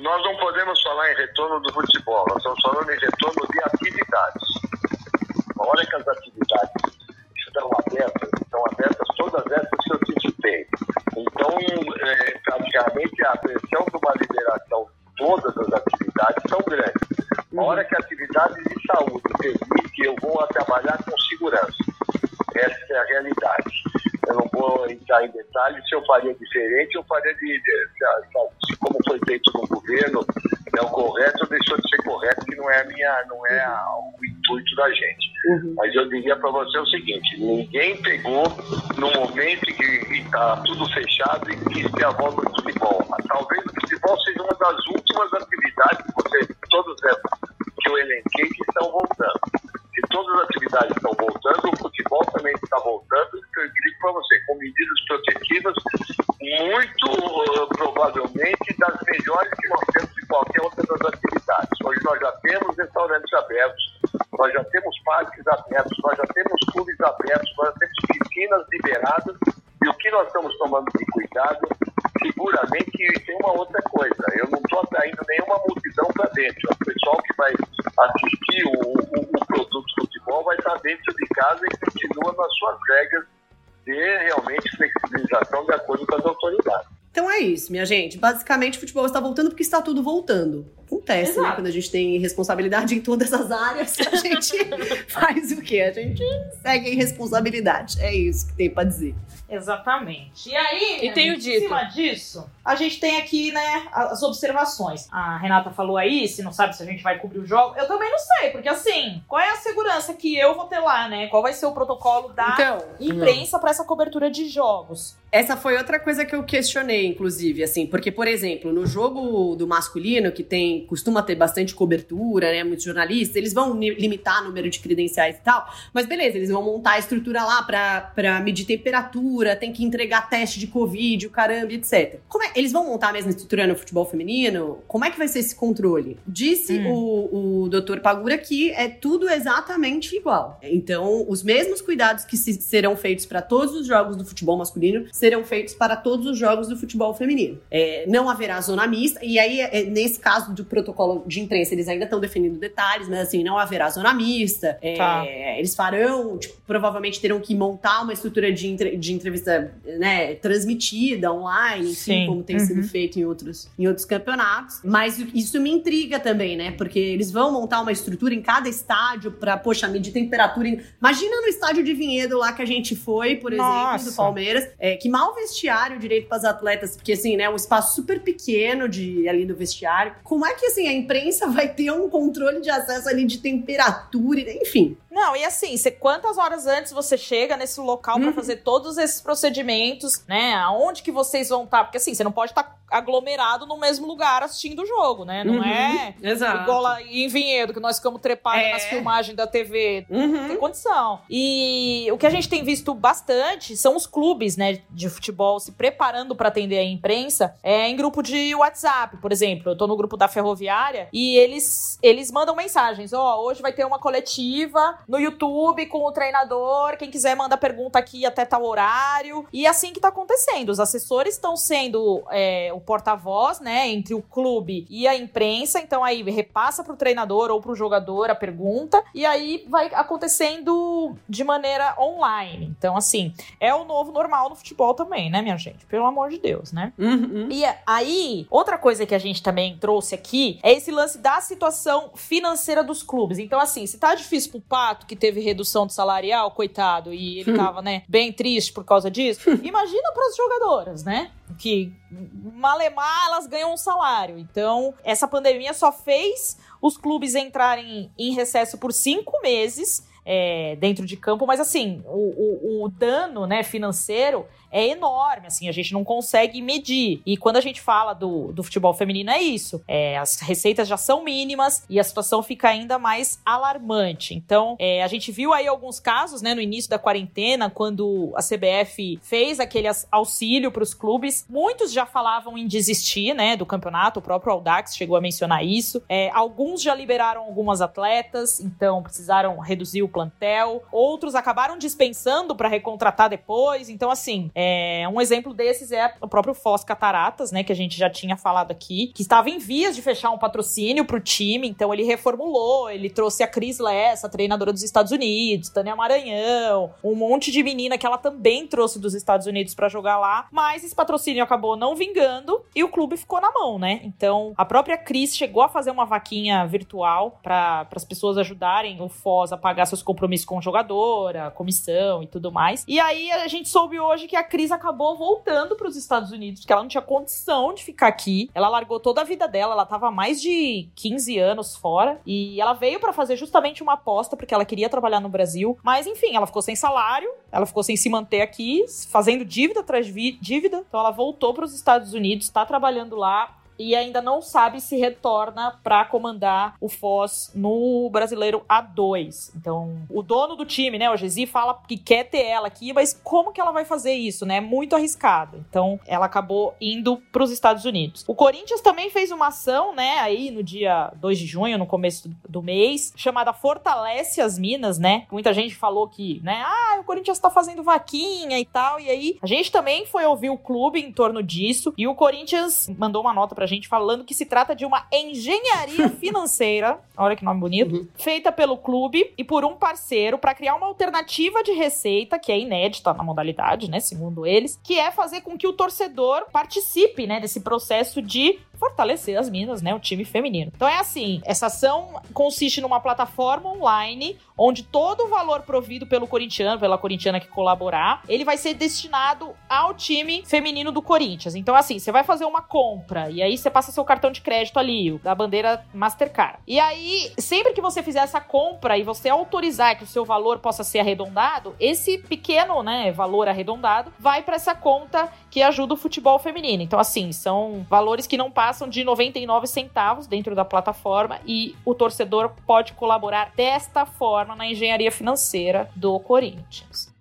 Nós não podemos falar em retorno do futebol, nós estamos falando em retorno de atividades. A hora que as atividades estão abertas, estão abertas todas essas que eu citei. Então, é, praticamente, a pressão de uma liberação todas as atividades são grandes. A hora que a atividade de saúde permite, eu vou trabalhar com segurança. Essa é a realidade. Eu não vou entrar em detalhes se eu faria diferente, eu faria de, de, de como foi feito no governo, é o correto ou deixou de ser correto, que não é, minha, não é a, o intuito da gente. Uhum. Mas eu diria para você o seguinte: ninguém pegou no momento que está tudo fechado e quis ter a volta do futebol. Talvez o futebol seja uma das últimas atividades que você, todas essas que eu elenquei, que estão voltando. Se todas as atividades estão voltando minha gente. Basicamente, o futebol está voltando porque está tudo voltando. Acontece, né? Exato. né? Quando a gente tem responsabilidade em todas as áreas, a gente faz o quê? A gente segue em responsabilidade. É isso que tem para dizer. Exatamente. E aí, e tenho dito. em cima disso, a gente tem aqui, né, as observações. A Renata falou aí, se não sabe se a gente vai cobrir o jogo. Eu também não sei, porque assim, qual é a segurança que eu vou ter lá, né? Qual vai ser o protocolo da então, imprensa para essa cobertura de jogos? Essa foi outra coisa que eu questionei, inclusive, assim, porque, por exemplo, no jogo do masculino, que tem, costuma ter bastante cobertura, né? Muitos jornalistas, eles vão limitar o número de credenciais e tal, mas beleza, eles vão montar a estrutura lá pra, pra medir temperatura, tem que entregar teste de Covid, o caramba, etc. Como é, eles vão montar a mesma estrutura no futebol feminino? Como é que vai ser esse controle? Disse hum. o, o doutor Pagura que é tudo exatamente igual. Então, os mesmos cuidados que se, serão feitos para todos os jogos do futebol masculino serão feitos para todos os jogos do futebol feminino. É, não haverá zona mista, e aí, é, nesse caso do protocolo de imprensa, eles ainda estão definindo detalhes, mas assim, não haverá zona mista. É, tá. Eles farão, tipo, provavelmente terão que montar uma estrutura de, entre, de entrevista né, transmitida online, enfim, como tem uhum. sido feito em outros, em outros campeonatos. Mas isso me intriga também, né? Porque eles vão montar uma estrutura em cada estádio para, poxa, medir temperatura. Imagina no estádio de Vinhedo lá que a gente foi, por exemplo, Nossa. do Palmeiras, é, que mal vestiário direito para as atletas, porque assim, né, um espaço super pequeno de ali do vestiário. Como é que assim a imprensa vai ter um controle de acesso ali de temperatura, enfim? Não, e assim, você, quantas horas antes você chega nesse local para uhum. fazer todos esses procedimentos, né? Aonde que vocês vão estar? Tá? Porque assim, você não pode estar tá aglomerado no mesmo lugar assistindo o jogo, né? Não uhum. é Exato. igual lá em Vinhedo, que nós ficamos trepados é. nas filmagens da TV. Uhum. Não tem condição. E o que a gente tem visto bastante são os clubes, né, de futebol se preparando para atender a imprensa é, em grupo de WhatsApp, por exemplo. Eu tô no grupo da Ferroviária e eles, eles mandam mensagens. Ó, oh, hoje vai ter uma coletiva no YouTube com o treinador. Quem quiser manda pergunta aqui até tal horário. E é assim que tá acontecendo. Os assessores estão sendo é, o porta-voz, né, entre o clube e a imprensa. Então aí repassa pro treinador ou pro jogador a pergunta. E aí vai acontecendo de maneira online. Então, assim, é o novo normal no futebol também, né, minha gente? Pelo amor de Deus, né? Uhum. E aí, outra coisa que a gente também trouxe aqui é esse lance da situação financeira dos clubes. Então, assim, se tá difícil pro Pato, que teve redução de salarial, coitado, e ele hum. tava, né, bem triste por causa disso. Imagina para as jogadoras, né? Que malemar elas ganham um salário. Então, essa pandemia só fez os clubes entrarem em recesso por cinco meses é, dentro de campo, mas assim, o, o, o, dano né, financeiro é enorme, assim, a gente não consegue medir. E quando a gente fala do, do futebol feminino, é isso. É, as receitas já são mínimas e a situação fica ainda mais alarmante. Então, é, a gente viu aí alguns casos, né, no início da quarentena, quando a CBF fez aquele auxílio para os clubes. Muitos já falavam em desistir, né, do campeonato. O próprio Audax chegou a mencionar isso. É, alguns já liberaram algumas atletas, então precisaram reduzir o plantel. Outros acabaram dispensando para recontratar depois. Então, assim, é, é, um exemplo desses é o próprio Foz Cataratas, né, que a gente já tinha falado aqui, que estava em vias de fechar um patrocínio pro time, então ele reformulou, ele trouxe a Cris Lessa, treinadora dos Estados Unidos, Tânia Maranhão, um monte de menina que ela também trouxe dos Estados Unidos para jogar lá, mas esse patrocínio acabou não vingando e o clube ficou na mão, né? Então a própria Cris chegou a fazer uma vaquinha virtual para as pessoas ajudarem o Foz a pagar seus compromissos com jogadora, comissão e tudo mais. E aí a gente soube hoje que a Cris acabou voltando para os Estados Unidos, porque ela não tinha condição de ficar aqui. Ela largou toda a vida dela, ela estava mais de 15 anos fora e ela veio para fazer justamente uma aposta porque ela queria trabalhar no Brasil, mas enfim, ela ficou sem salário, ela ficou sem se manter aqui, fazendo dívida atrás de dívida. Então ela voltou para os Estados Unidos, está trabalhando lá e ainda não sabe se retorna para comandar o Foz no Brasileiro A2. Então, o dono do time, né, o Gesi, fala que quer ter ela aqui, mas como que ela vai fazer isso, né? É muito arriscado. Então, ela acabou indo para os Estados Unidos. O Corinthians também fez uma ação, né, aí no dia 2 de junho, no começo do mês, chamada Fortalece as Minas, né? Muita gente falou que, né, ah, o Corinthians tá fazendo vaquinha e tal, e aí a gente também foi ouvir o clube em torno disso, e o Corinthians mandou uma nota pra gente falando que se trata de uma engenharia financeira, olha que nome bonito, uhum. feita pelo clube e por um parceiro para criar uma alternativa de receita, que é inédita na modalidade, né, segundo eles, que é fazer com que o torcedor participe, né, desse processo de fortalecer as minas, né? O time feminino. Então é assim: essa ação consiste numa plataforma online onde todo o valor provido pelo corintiano, pela corintiana que colaborar, ele vai ser destinado ao time feminino do Corinthians. Então, assim, você vai fazer uma compra e aí você passa seu cartão de crédito ali, da bandeira Mastercard. E aí, sempre que você fizer essa compra e você autorizar que o seu valor possa ser arredondado, esse pequeno, né, valor arredondado vai para essa conta que ajuda o futebol feminino. Então, assim, são valores que não passam de 99 centavos dentro da plataforma e o torcedor pode colaborar desta forma na engenharia financeira do Corinthians.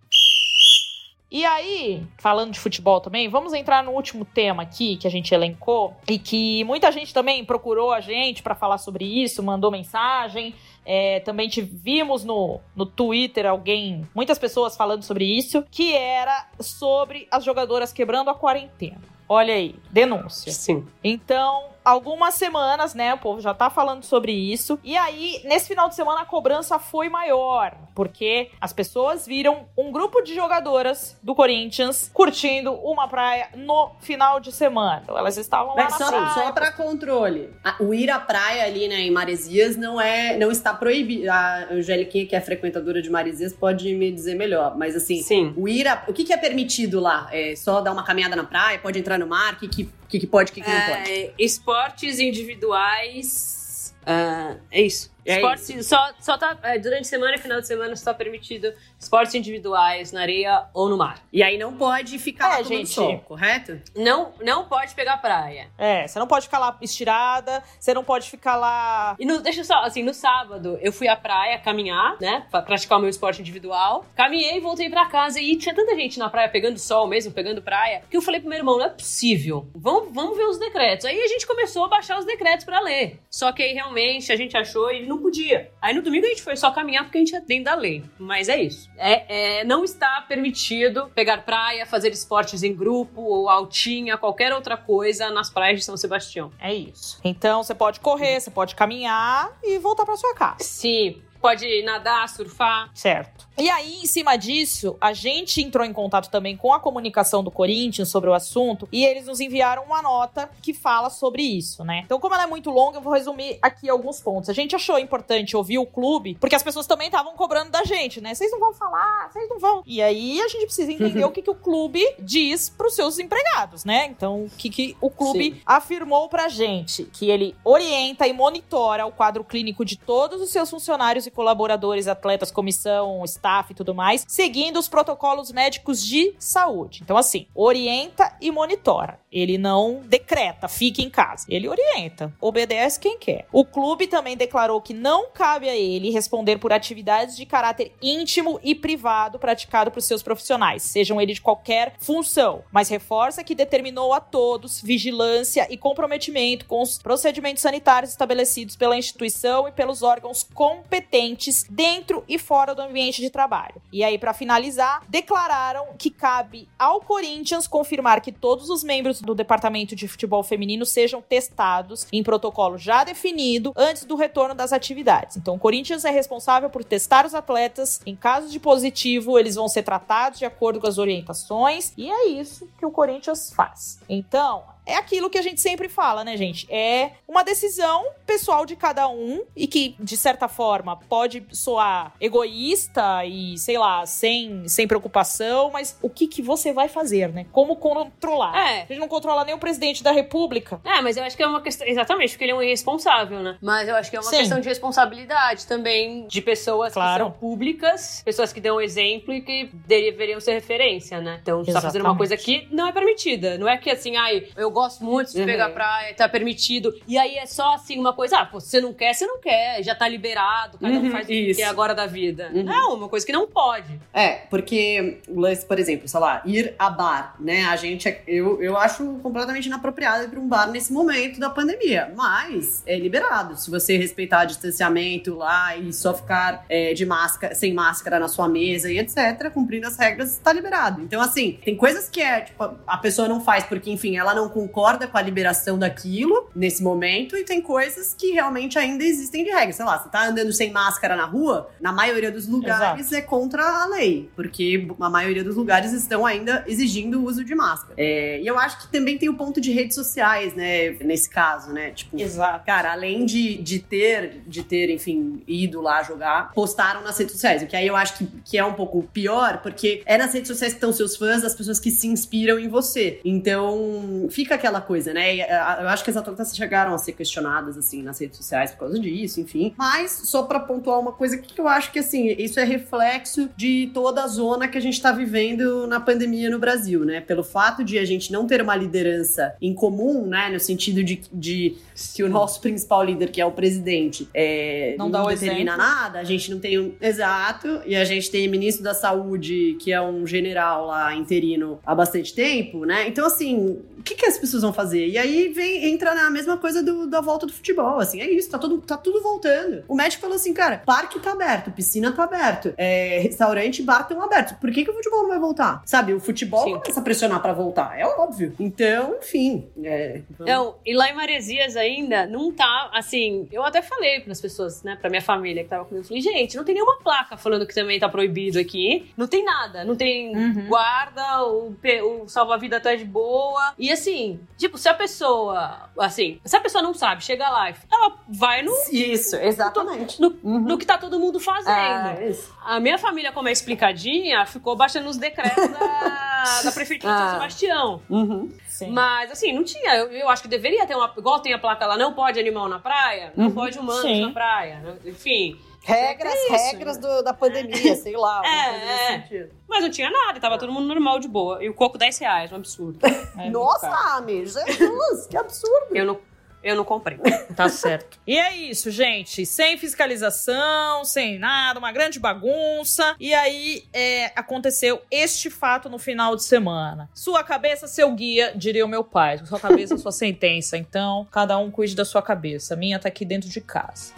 E aí, falando de futebol também, vamos entrar no último tema aqui que a gente elencou e que muita gente também procurou a gente para falar sobre isso, mandou mensagem. É, também vimos no, no Twitter alguém, muitas pessoas falando sobre isso, que era sobre as jogadoras quebrando a quarentena. Olha aí, denúncia. Sim. Então, algumas semanas, né? O povo já tá falando sobre isso. E aí, nesse final de semana, a cobrança foi maior, porque as pessoas viram um grupo de jogadoras do Corinthians curtindo uma praia no final de semana. Então, elas estavam lá Mas na só, praia. Só para controle. O ir à praia ali, né, em Maresias, não é, não está proibido. A Angeliquinha, que é frequentadora de Maresias, pode me dizer melhor. Mas assim, Sim. o ir a, o que, que é permitido lá? É só dar uma caminhada na praia? Pode entrar no mar? O que, que, que, pode, o que, que não pode? É, esportes individuais. Uh, é isso. É Esporte só, só tá. É, durante semana e final de semana só permitido esportes individuais na areia ou no mar. E aí não pode ficar é, lá gente, sol, correto? Não, não pode pegar praia. É, você não pode ficar lá estirada, você não pode ficar lá. E no, deixa só, assim, no sábado eu fui à praia caminhar, né? Pra praticar o meu esporte individual. Caminhei, voltei pra casa e tinha tanta gente na praia pegando sol mesmo, pegando praia, que eu falei pro meu irmão: não é possível. Vamos, vamos ver os decretos. Aí a gente começou a baixar os decretos para ler. Só que aí realmente a gente achou e não podia. Aí no domingo a gente foi só caminhar porque a gente é dentro da lei. Mas é isso. É, é, não está permitido pegar praia, fazer esportes em grupo ou altinha, qualquer outra coisa nas praias de São Sebastião. É isso. Então você pode correr, você pode caminhar e voltar para sua casa. Sim, pode nadar, surfar. Certo. E aí, em cima disso, a gente entrou em contato também com a comunicação do Corinthians sobre o assunto e eles nos enviaram uma nota que fala sobre isso, né? Então, como ela é muito longa, eu vou resumir aqui alguns pontos. A gente achou importante ouvir o clube, porque as pessoas também estavam cobrando da gente, né? Vocês não vão falar, vocês não vão. E aí a gente precisa entender o que, que o clube diz para os seus empregados, né? Então, o que, que o clube Sim. afirmou pra gente? Que ele orienta e monitora o quadro clínico de todos os seus funcionários e colaboradores, atletas, comissão, staff e tudo mais, seguindo os protocolos médicos de saúde. Então, assim, orienta e monitora. Ele não decreta, fique em casa. Ele orienta, obedece quem quer. O clube também declarou que não cabe a ele responder por atividades de caráter íntimo e privado praticado por seus profissionais, sejam eles de qualquer função, mas reforça que determinou a todos vigilância e comprometimento com os procedimentos sanitários estabelecidos pela instituição e pelos órgãos competentes dentro e fora do ambiente de trabalho. E aí, para finalizar, declararam que cabe ao Corinthians confirmar que todos os membros do departamento de futebol feminino sejam testados em protocolo já definido antes do retorno das atividades. Então, o Corinthians é responsável por testar os atletas. Em caso de positivo, eles vão ser tratados de acordo com as orientações. E é isso que o Corinthians faz. Então, é aquilo que a gente sempre fala, né, gente? É uma decisão pessoal de cada um e que, de certa forma, pode soar egoísta e, sei lá, sem, sem preocupação, mas o que, que você vai fazer, né? Como controlar? É. A gente não controla nem o presidente da república. É, mas eu acho que é uma questão. Exatamente, porque ele é um irresponsável, né? Mas eu acho que é uma Sim. questão de responsabilidade também de pessoas claro. que são públicas, pessoas que dão exemplo e que deveriam ser referência, né? Então, você tá fazendo uma coisa que não é permitida. Não é que assim, ai, eu gosto muito de Uhum. pegar praia, tá permitido. E aí é só assim uma coisa, ah, pô, você não quer, você não quer, já tá liberado, cada um Uhum, faz o que quer agora da vida. Uhum. Não, uma coisa que não pode. É, porque o lance, por exemplo, sei lá, ir a bar, né? A gente, é- eu, eu acho completamente inapropriado ir pra um bar nesse momento da pandemia, mas é liberado. Se você respeitar distanciamento lá e só ficar é, de máscara, sem máscara na sua mesa e etc, cumprindo as regras, tá liberado. Então, assim, tem coisas que é, tipo, a pessoa não faz porque, enfim, ela não concorda com a liberação daquilo nesse momento, e tem coisas que realmente ainda existem de regras. Sei lá, você tá andando sem máscara na rua, na maioria dos lugares é contra a lei, porque a maioria dos lugares estão ainda exigindo o uso de máscara. É, e eu acho que também tem o ponto de redes sociais, né, nesse caso, né? Tipo, Exato. Cara, além de, de ter, de ter, enfim, ido lá jogar, postaram nas redes sociais. O que aí eu acho que, que é um pouco pior, porque é nas redes sociais que estão seus fãs, as pessoas que se inspiram em você. Então, fica aquela coisa, né? E, a- Eu acho que as atletas chegaram a ser questionadas, assim, nas redes sociais por causa disso, enfim. Mas, só pra pontuar uma coisa que eu acho que, assim, isso é reflexo de toda a zona que a gente tá vivendo na pandemia no Brasil, né? Pelo fato de a gente não ter uma liderança em comum, né? No sentido de, de que o nosso principal líder, que é o presidente, é, Não dá determina exemplo. nada, a gente não tem um. Exato, e a gente tem ministro da saúde, que é um general lá interino há bastante tempo, né? Então, assim, o que, que as pessoas vão fazer? E aí vem, entra na mesma coisa do- da volta do futebol, assim, é isso, tá tudo, tá tudo voltando. O médico falou assim, cara, parque tá aberto, piscina tá aberto, é, restaurante e bar estão abertos. Por que, que o futebol não vai voltar? Sabe, o futebol Sim. começa a pressionar pra voltar, é óbvio. Então, enfim. É, vamos- Não, e lá em Maresias ainda não tá, assim, eu até falei pras pessoas, né, pra minha família que tava comigo, eu falei, gente, não tem nenhuma placa falando que também tá proibido aqui, não tem nada, não tem Uhum. guarda, o, o salva-vida tá de boa, e assim, tipo, se a pessoa, assim, se a pessoa não sabe, chega lá, e ela vai no, Isso, exatamente. no, Uhum. no que tá todo mundo fazendo. Ah, isso. A minha família, como é explicadinha, ficou baixando os decretos da, da Prefeitura de Ah. São Sebastião. Uhum. Sim. Mas, assim, não tinha. Eu, eu acho que deveria ter uma. Igual tem a placa lá, não pode animal na praia, não Uhum. pode humanos Sim. na praia. né? Enfim. Regras, É isso. regras do- da pandemia, sei lá. É, é. sentido. Mas não tinha nada, tava todo mundo normal, de boa. E o coco 10 reais, um absurdo. É Nossa. Ami, Jesus, que absurdo. Eu não, eu não comprei. Tá certo. E é isso, gente. Sem fiscalização, sem nada, uma grande bagunça. E aí é, aconteceu este fato no final de semana. Sua cabeça, seu guia, diria o meu pai. Sua cabeça, sua sentença. Então, cada um cuide da sua cabeça. A minha tá aqui dentro de casa.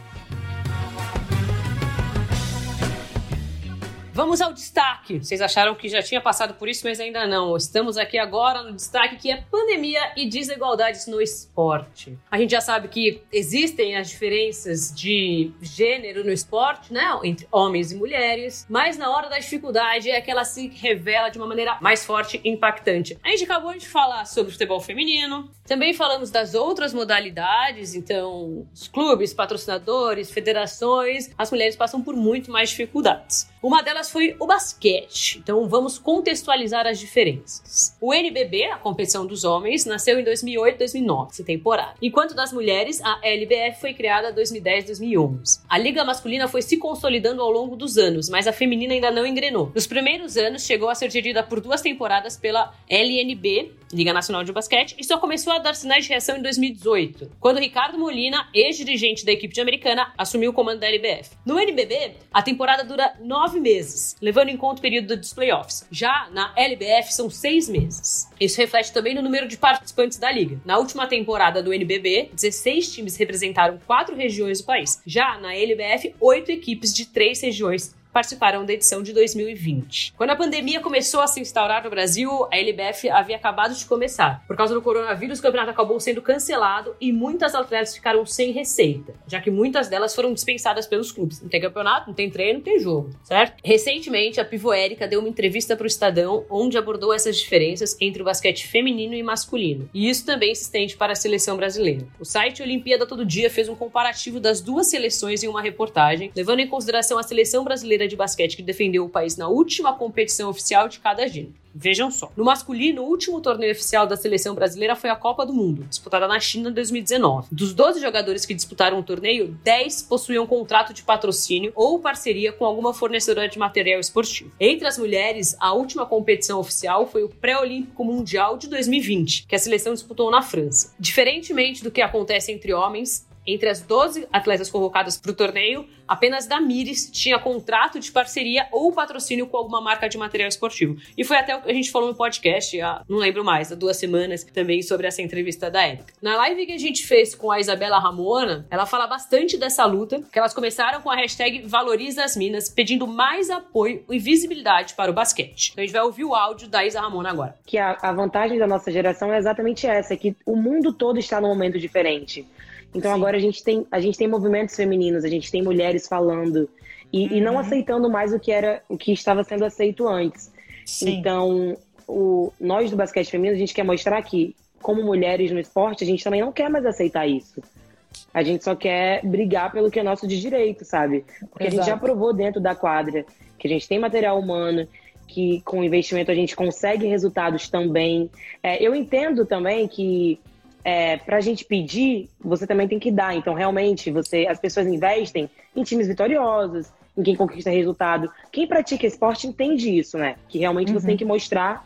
Vamos ao destaque. Vocês acharam que já tinha passado por isso, mas ainda não. Estamos aqui agora no destaque que é pandemia e desigualdades no esporte. A gente já sabe que existem as diferenças de gênero no esporte, né? Entre homens e mulheres, mas na hora da dificuldade é que ela se revela de uma maneira mais forte e impactante. A gente acabou de falar sobre o futebol feminino, também falamos das outras modalidades, então, os clubes, patrocinadores, federações, as mulheres passam por muito mais dificuldades. Uma delas foi o basquete. Então vamos contextualizar as diferenças. O NBB, a competição dos homens, nasceu em 2008 e 2009, essa temporada. Enquanto das mulheres, a LBF foi criada em 2010 e 2011. A liga masculina foi se consolidando ao longo dos anos, mas a feminina ainda não engrenou. Nos primeiros anos, chegou a ser dividida por duas temporadas pela LNB, Liga Nacional de Basquete, e só começou a dar sinais de reação em 2018, quando Ricardo Molina, ex-dirigente da equipe de Americana, assumiu o comando da LBF. No NBB, a temporada dura nove meses, levando em conta o período dos playoffs. Já na LBF, são seis meses. Isso reflete também no número de participantes da liga. Na última temporada do NBB, 16 times representaram quatro regiões do país. Já na LBF, oito equipes de três regiões participaram da edição de 2020. Quando a pandemia começou a se instaurar no Brasil, a LBF havia acabado de começar. Por causa do coronavírus, o campeonato acabou sendo cancelado e muitas atletas ficaram sem receita, já que muitas delas foram dispensadas pelos clubes. Não tem campeonato, não tem treino, não tem jogo, certo? Recentemente, a pivô Érica deu uma entrevista para o Estadão, onde abordou essas diferenças entre o basquete feminino e masculino. E isso também se estende para a seleção brasileira. O site Olimpíada Todo Dia fez um comparativo das duas seleções em uma reportagem, levando em consideração a seleção brasileira brasileira de basquete que defendeu o país na última competição oficial de cada gênero. Vejam só. No masculino, o último torneio oficial da seleção brasileira foi a Copa do Mundo, disputada na China em 2019. Dos 12 jogadores que disputaram o torneio, 10 possuíam contrato de patrocínio ou parceria com alguma fornecedora de material esportivo. Entre as mulheres, a última competição oficial foi o Pré-Olímpico Mundial de 2020, que a seleção disputou na França. Diferentemente do que acontece entre homens, entre as 12 atletas convocadas para o torneio, apenas Damires tinha contrato de parceria ou patrocínio com alguma marca de material esportivo. E foi até o que a gente falou no podcast, há, não lembro mais, há duas semanas, também sobre essa entrevista da Érica. Na live que a gente fez com a Isabela Ramona, ela fala bastante dessa luta, que elas começaram com a hashtag Valoriza as Minas, pedindo mais apoio e visibilidade para o basquete. Então a gente vai ouvir o áudio da Isa Ramona agora. Que a, a vantagem da nossa geração é exatamente essa, que o mundo todo está num momento diferente. Então Sim. agora a gente tem a gente tem movimentos femininos, a gente tem mulheres falando e, uhum. e não uhum. aceitando mais o que era o que estava sendo aceito antes. Sim. Então o, nós do basquete feminino a gente quer mostrar que como mulheres no esporte a gente também não quer mais aceitar isso. A gente só quer brigar pelo que é nosso de direito, sabe? Porque Exato. a gente já provou dentro da quadra que a gente tem material humano, que com investimento a gente consegue resultados também. É, eu entendo também que é, para a gente pedir, você também tem que dar. Então, realmente, você, as pessoas investem em times vitoriosos, em quem conquista resultado. Quem pratica esporte entende isso, né? Que realmente uhum. você tem que mostrar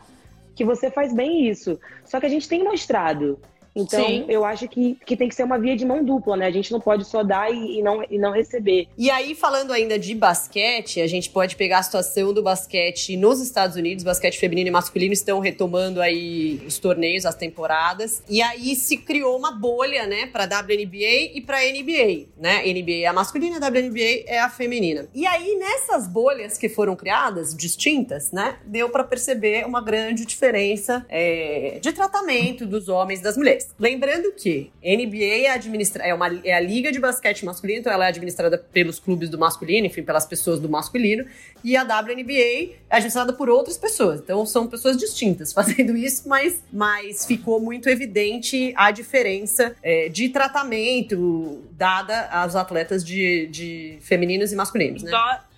que você faz bem isso. Só que a gente tem mostrado. Então, Sim. eu acho que, que tem que ser uma via de mão dupla, né? A gente não pode só dar e, e, não, e não receber. E aí, falando ainda de basquete, a gente pode pegar a situação do basquete nos Estados Unidos. Basquete feminino e masculino estão retomando aí os torneios, as temporadas. E aí se criou uma bolha, né, pra WNBA e pra NBA, né? NBA é a masculina, a WNBA é a feminina. E aí, nessas bolhas que foram criadas, distintas, né, deu para perceber uma grande diferença é, de tratamento dos homens e das mulheres. Lembrando que NBA é, administra é, uma, é a liga de basquete masculino, então ela é administrada pelos clubes do masculino, enfim, pelas pessoas do masculino, e a WNBA é administrada por outras pessoas. Então são pessoas distintas fazendo isso, mas, mas ficou muito evidente a diferença é, de tratamento dada aos atletas de, de femininos e masculinos, né?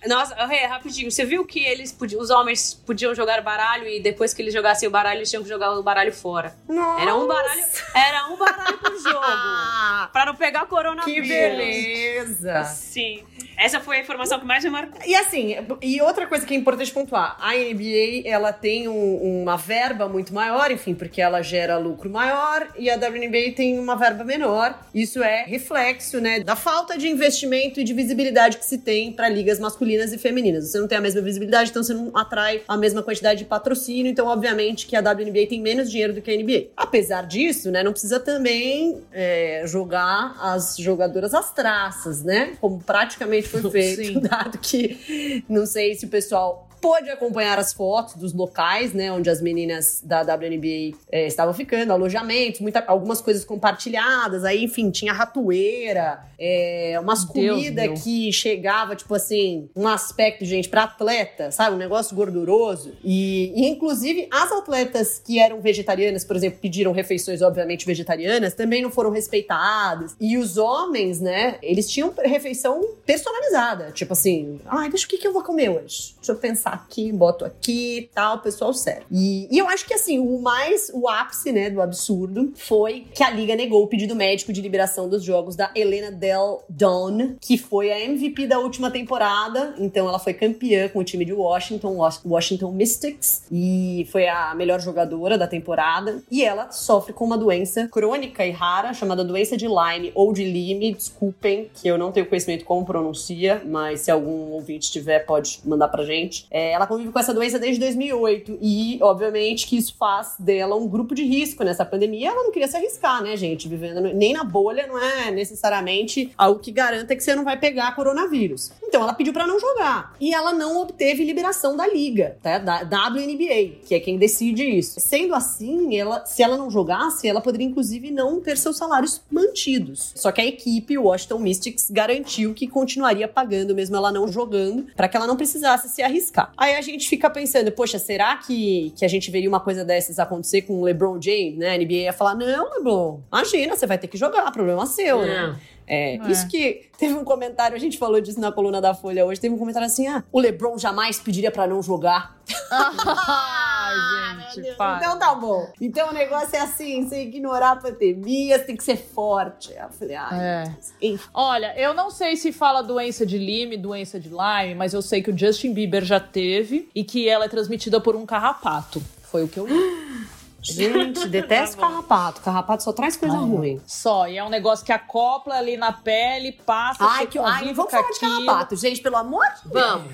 Nossa, Rê, rapidinho, você viu que eles podiam, os homens podiam jogar baralho e depois que eles jogassem o baralho, eles tinham que jogar o baralho fora. Nossa. Era um baralho, era um baralho por jogo. pra não pegar coronavírus. Que beleza! Sim. Essa foi a informação que mais me marcou. E assim, e outra coisa que é importante pontuar, a NBA, ela tem um, uma verba muito maior, enfim, porque ela gera lucro maior, e a WNBA tem uma verba menor. Isso é reflexo, né, da falta de investimento e de visibilidade que se tem para ligas masculinas e femininas. Você não tem a mesma visibilidade, então você não atrai a mesma quantidade de patrocínio, então obviamente que a WNBA tem menos dinheiro do que a NBA. Apesar disso, né, não precisa também é, jogar as jogadoras às traças, né, como praticamente foi feito, Sim. dado que não sei se o pessoal pôde acompanhar as fotos dos locais, né, onde as meninas da WNBA é, estavam ficando, alojamentos, muita, algumas coisas compartilhadas, aí, enfim, tinha ratoeira, é, umas comidas que chegava, tipo assim, um aspecto, gente, para atleta, sabe, um negócio gorduroso. E, e, inclusive, as atletas que eram vegetarianas, por exemplo, pediram refeições, obviamente, vegetarianas, também não foram respeitadas. E os homens, né, eles tinham refeição personalizada, tipo assim, ai, deixa o que, que eu vou comer hoje? Deixa eu pensar aqui, boto aqui tal, pessoal sério. E, e eu acho que assim, o mais, o ápice, né, do absurdo foi que a Liga negou o pedido médico de liberação dos jogos da Helena Del Don, que foi a MVP da última temporada. Então ela foi campeã com o time de Washington, Washington Mystics, e foi a melhor jogadora da temporada. E ela sofre com uma doença crônica e rara chamada doença de Lyme ou de Lyme. Desculpem que eu não tenho conhecimento como pronuncia, mas se algum ouvinte tiver, pode mandar pra gente. É, ela convive com essa doença desde 2008 e, obviamente, que isso faz dela um grupo de risco nessa pandemia. Ela não queria se arriscar, né, gente? Vivendo nem na bolha não é necessariamente algo que garanta que você não vai pegar coronavírus. Então ela pediu para não jogar e ela não obteve liberação da liga, tá? da WNBA, que é quem decide isso. Sendo assim, ela, se ela não jogasse, ela poderia inclusive não ter seus salários mantidos. Só que a equipe, Washington Mystics, garantiu que continuaria pagando mesmo ela não jogando, para que ela não precisasse se arriscar. Aí a gente fica pensando, poxa, será que, que a gente veria uma coisa dessas acontecer com o LeBron James, né? A NBA ia falar, não, LeBron, imagina, você vai ter que jogar, problema seu, né? É, é, Isso que teve um comentário, a gente falou disso na coluna da Folha hoje, teve um comentário assim: ah, o Lebron jamais pediria para não jogar. ah, gente, Então tá bom. Então o negócio é assim: você ignorar a pandemia, você tem que ser forte. Eu falei, ah, é. Olha, eu não sei se fala doença de Lyme, doença de Lyme, mas eu sei que o Justin Bieber já teve e que ela é transmitida por um carrapato. Foi o que eu li. Gente, detesto tá carrapato. Carrapato só traz coisa Ai, ruim. Só, e é um negócio que acopla ali na pele, passa. Ai, que ai, vamos falar de carrapato, gente, pelo amor de Deus. Vamos.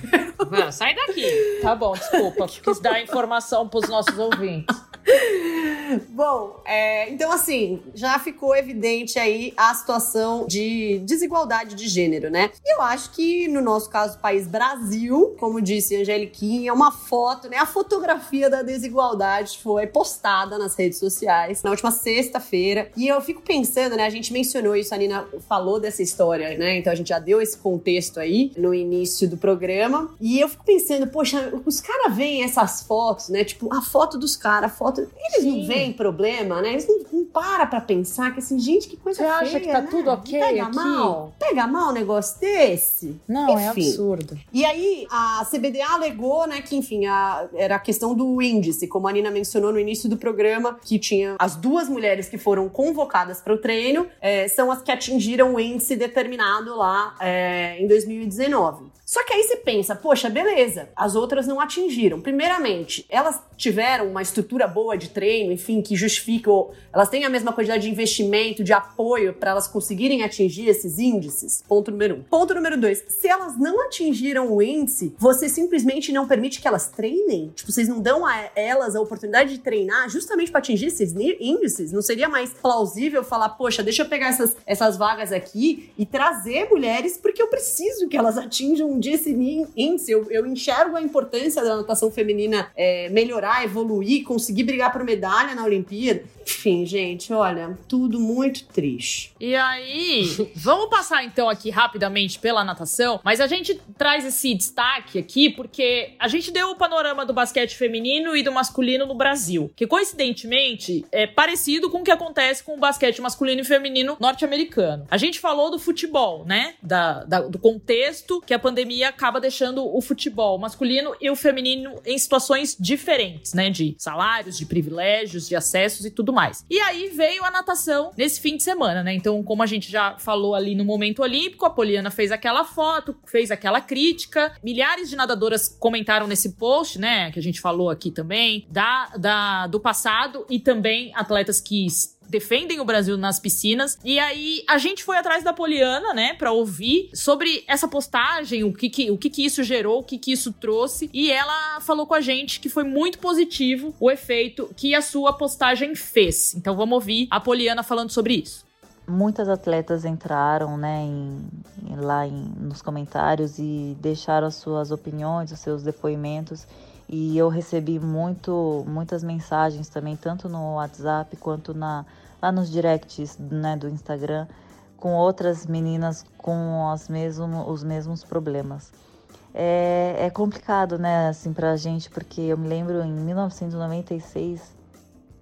Vamos, sai daqui. Tá bom, desculpa. Quis dar informação pros nossos ouvintes. Bom, é, então assim, já ficou evidente aí a situação de desigualdade de gênero, né? E eu acho que no nosso caso, país Brasil, como disse Angeliquinha, uma foto, né? A fotografia da desigualdade foi postada nas redes sociais na última sexta-feira. E eu fico pensando, né? A gente mencionou isso, a Nina falou dessa história, né? Então a gente já deu esse contexto aí no início do programa. E eu fico pensando, poxa, os caras veem essas fotos, né? Tipo, a foto dos caras, a foto. Eles Sim. não veem problema, né? Eles não, não param pra pensar que assim, gente, que coisa Você feia, acha que tá né? tudo ok Pega aqui? mal? Pega mal um negócio desse? Não, é enfim. é absurdo. E aí, a CBDA alegou, né, que, enfim, a, era a questão do índice, como a Nina mencionou no início do programa, que tinha as duas mulheres que foram convocadas para o treino, é, são as que atingiram o índice determinado lá é, em 2019. Só que aí você pensa, poxa, beleza, as outras não atingiram. Primeiramente, elas tiveram uma estrutura boa de treino, enfim, que justifica, elas têm a mesma quantidade de investimento, de apoio para elas conseguirem atingir esses índices. Ponto número um. Ponto número dois, se elas não atingiram o índice, você simplesmente não permite que elas treinem? Tipo, vocês não dão a elas a oportunidade de treinar justamente para atingir esses índices? Não seria mais plausível falar, poxa, deixa eu pegar essas, essas vagas aqui e trazer mulheres porque eu preciso que elas atinjam um dia esse índice. Eu, eu enxergo a importância da natação feminina é, melhorar, evoluir, conseguir brigar por medalha na Olimpíada. Enfim, gente, olha, tudo muito triste. E aí, vamos passar então aqui rapidamente pela natação, mas a gente traz esse destaque aqui porque a gente deu o panorama do basquete feminino e do masculino no Brasil, que coincidentemente é parecido com o que acontece com o basquete masculino e feminino norte-americano. A gente falou do futebol, né? Da, da, do contexto que a pandemia acaba deixando o futebol masculino e o feminino em situações diferentes, né? De salários, de privilégios, de acessos e tudo tudo mais. E aí veio a natação nesse fim de semana, né? Então, como a gente já falou ali no momento olímpico, a Poliana fez aquela foto, fez aquela crítica. Milhares de nadadoras comentaram nesse post, né? Que a gente falou aqui também, da, da do passado e também atletas que defendem o Brasil nas piscinas. E aí a gente foi atrás da Poliana, né, para ouvir sobre essa postagem, o que que, o que que isso gerou, o que que isso trouxe. E ela falou com a gente que foi muito positivo o efeito que a sua postagem fez. Então vamos ouvir a Poliana falando sobre isso muitas atletas entraram né, em, lá em, nos comentários e deixaram as suas opiniões, os seus depoimentos. E eu recebi muito, muitas mensagens também, tanto no WhatsApp quanto na, lá nos directs né, do Instagram, com outras meninas com as mesmo, os mesmos problemas. É, é complicado, né, assim, pra gente, porque eu me lembro em 1996,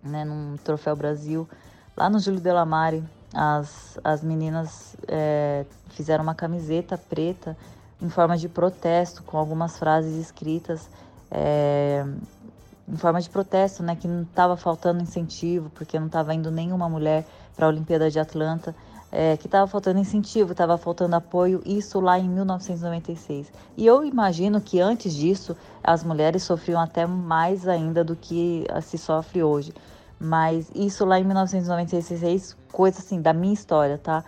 né, num Troféu Brasil, lá no Júlio Delamare, as, as meninas é, fizeram uma camiseta preta em forma de protesto, com algumas frases escritas é, em forma de protesto, né, que não estava faltando incentivo, porque não estava indo nenhuma mulher para a Olimpíada de Atlanta, é, que estava faltando incentivo, estava faltando apoio, isso lá em 1996. E eu imagino que antes disso as mulheres sofriam até mais ainda do que se sofre hoje. Mas isso lá em 1996, coisa assim da minha história, tá?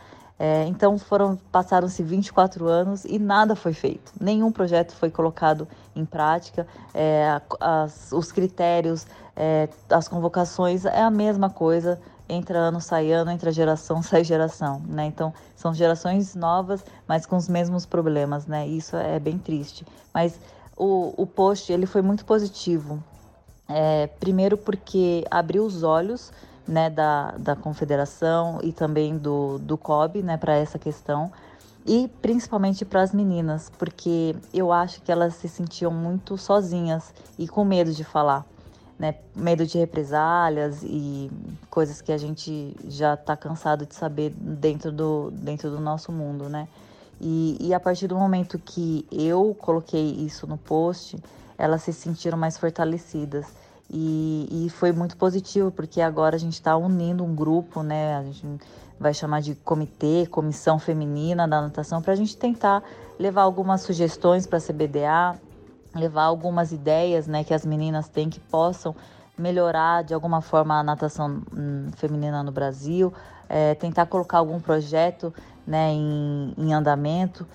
É, então foram passaram-se 24 anos e nada foi feito. Nenhum projeto foi colocado em prática. É, as, os critérios, é, as convocações é a mesma coisa. Entra ano, sai ano, entra geração, sai geração, né? Então, são gerações novas, mas com os mesmos problemas, né? Isso é bem triste. Mas o, o post, ele foi muito positivo. É, primeiro porque abriu os olhos né, da, da confederação e também do, do COB né, para essa questão. e principalmente para as meninas, porque eu acho que elas se sentiam muito sozinhas e com medo de falar, né? Medo de represálias e coisas que a gente já está cansado de saber dentro do, dentro do nosso mundo, né? E, e a partir do momento que eu coloquei isso no post, elas se sentiram mais fortalecidas. E, e foi muito positivo, porque agora a gente está unindo um grupo, né? A gente vai chamar de comitê, comissão feminina da natação, para a gente tentar levar algumas sugestões para a CBDA, levar algumas ideias né, que as meninas têm que possam melhorar de alguma forma a natação hum, feminina no Brasil, é, tentar colocar algum projeto né, em, em andamento,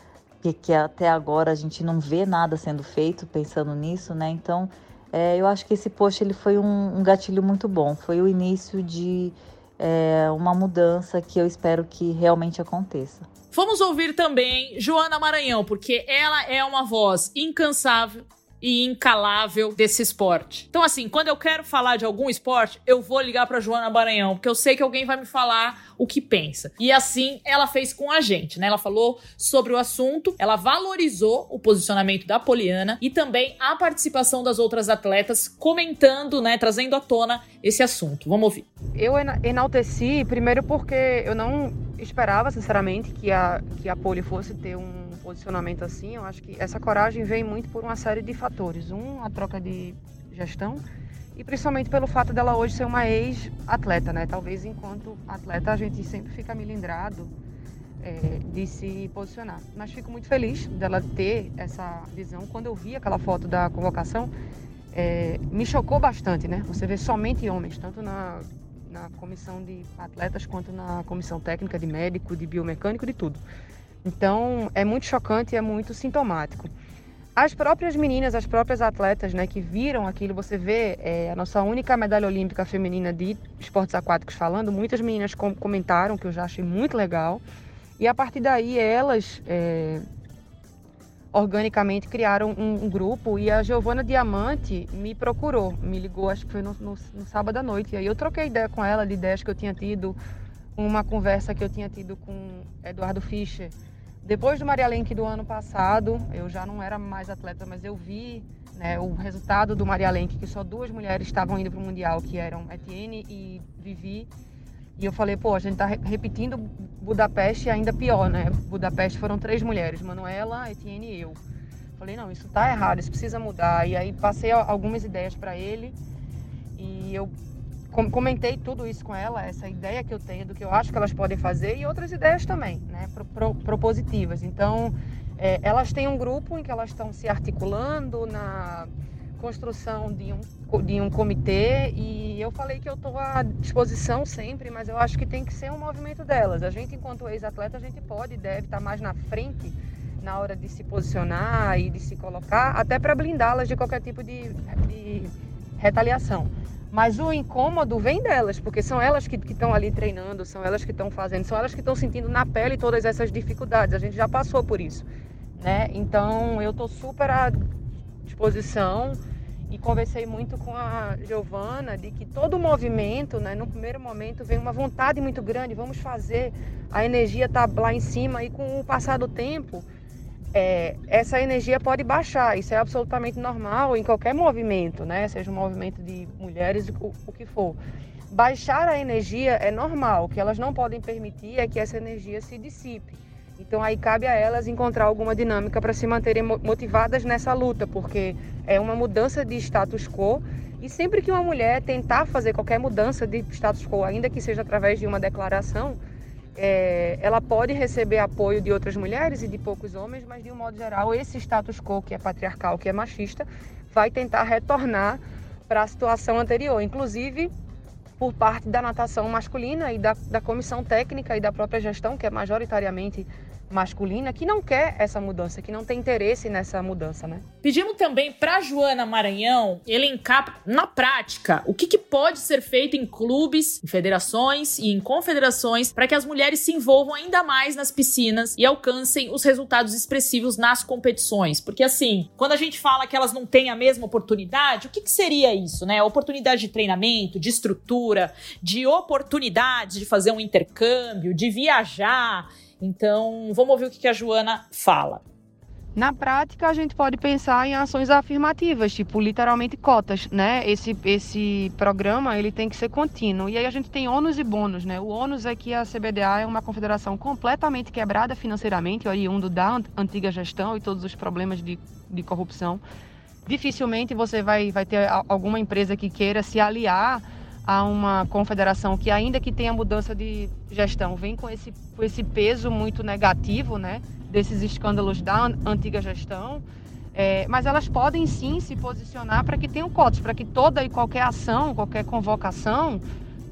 que, que, até agora a gente não vê nada sendo feito pensando nisso, né? Então, é, eu acho que esse post ele foi um, um gatilho muito bom, foi o início de, é, uma mudança que eu espero que realmente aconteça. Vamos ouvir também Joana Maranhão, porque ela é uma voz incansável e incalável desse esporte. Então, assim, quando eu quero falar de algum esporte, eu vou ligar para Joana Maranhão, porque eu sei que alguém vai me falar o que pensa. E assim ela fez com a gente, né? Ela falou sobre o assunto, ela valorizou o posicionamento da Poliana e também a participação das outras atletas comentando, né, trazendo à tona esse assunto. Vamos ouvir. Eu enalteci primeiro porque eu não esperava, sinceramente, que a que a Poli fosse ter um posicionamento assim, eu acho que essa coragem vem muito por uma série de fatores. Um, a troca de gestão e principalmente pelo fato dela hoje ser uma ex-atleta, né? Talvez enquanto atleta a gente sempre fica milindrado é, de se posicionar. Mas fico muito feliz dela ter essa visão. Quando eu vi aquela foto da convocação, é, me chocou bastante, né? Você vê somente homens, tanto na, na comissão de atletas quanto na comissão técnica de médico, de biomecânico, de tudo. Então é muito chocante e é muito sintomático. As próprias meninas, as próprias atletas né, que viram aquilo, você vê é, a nossa única medalha olímpica feminina de esportes aquáticos falando, muitas meninas com comentaram, que eu já achei muito legal. E a partir daí elas é, organicamente criaram um, um, grupo e a Giovana Diamante me procurou, me ligou, acho que foi no, no, no sábado à noite. E aí eu troquei ideia com ela de ideias que eu tinha tido, uma conversa que eu tinha tido com Eduardo Fischer depois do Maria Lenk do ano passado, eu já não era mais atleta, mas eu vi né, o resultado do Maria Lenk, que só duas mulheres estavam indo para o Mundial, que eram Etienne e Vivi. E eu falei, pô, a gente está repetindo Budapeste ainda pior, né? Budapeste foram três mulheres, Manuela, Etienne e eu. Falei, não, isso tá errado, isso precisa mudar. E aí passei algumas ideias para ele e eu comentei tudo isso com ela, essa ideia que eu tenho do que eu acho que elas podem fazer e outras ideias também, né, pro, pro, propositivas. Então, é, elas têm um grupo em que elas estão se articulando na construção de um, de um comitê e eu falei que eu estou à disposição sempre, mas eu acho que tem que ser um movimento delas. A gente, enquanto ex-atleta, a gente pode e deve estar mais na frente na hora de se posicionar e de se colocar, até para blindá-las de qualquer tipo de, de retaliação. Mas o incômodo vem delas, porque são elas que estão ali treinando, são elas que estão fazendo, são elas que estão sentindo na pele todas essas dificuldades. A gente já passou por isso, né? Então eu estou super à disposição e conversei muito com a Giovana de que todo movimento, né, no primeiro momento vem uma vontade muito grande, vamos fazer, a energia está lá em cima e com o passar do tempo é, essa energia pode baixar. Isso é absolutamente normal em qualquer movimento, né? Seja um movimento de mulheres, o, o que for. Baixar a energia é normal. O que elas não podem permitir é que essa energia se dissipe. Então aí cabe a elas encontrar alguma dinâmica para se manterem motivadas nessa luta, porque é uma mudança de status quo e sempre que uma mulher tentar fazer qualquer mudança de status quo, ainda que seja através de uma declaração, é, ela pode receber apoio de outras mulheres e de poucos homens, mas de um modo geral, esse status quo que é patriarcal, que é machista, vai tentar retornar para a situação anterior, inclusive por parte da natação masculina e da, da comissão técnica e da própria gestão, que é majoritariamente masculina que não quer essa mudança, que não tem interesse nessa mudança, né? Pedimos também para Joana Maranhão elencar na prática o que, que, pode ser feito em clubes, em federações e em confederações para que as mulheres se envolvam ainda mais nas piscinas e alcancem os resultados expressivos nas competições. Porque assim, quando a gente fala que elas não têm a mesma oportunidade, o que, que seria isso, né? Oportunidade de treinamento, de estrutura, de oportunidades de fazer um intercâmbio, de viajar Então, vamos ouvir o que a Joana fala. Na prática, a gente pode pensar em ações afirmativas, tipo literalmente cotas, né? Esse, esse programa ele tem que ser contínuo. E aí a gente tem ônus e bônus, né? O ônus é que a CBDA é uma confederação completamente quebrada financeiramente, oriundo da antiga gestão e todos os problemas de, de corrupção. Dificilmente você vai, vai ter alguma empresa que queira se aliar a uma confederação que, ainda que tenha mudança de gestão, vem com esse, com esse peso muito negativo, né? desses escândalos da antiga gestão, é, mas elas podem sim se posicionar para que tenham cotas, para que toda e qualquer ação, qualquer convocação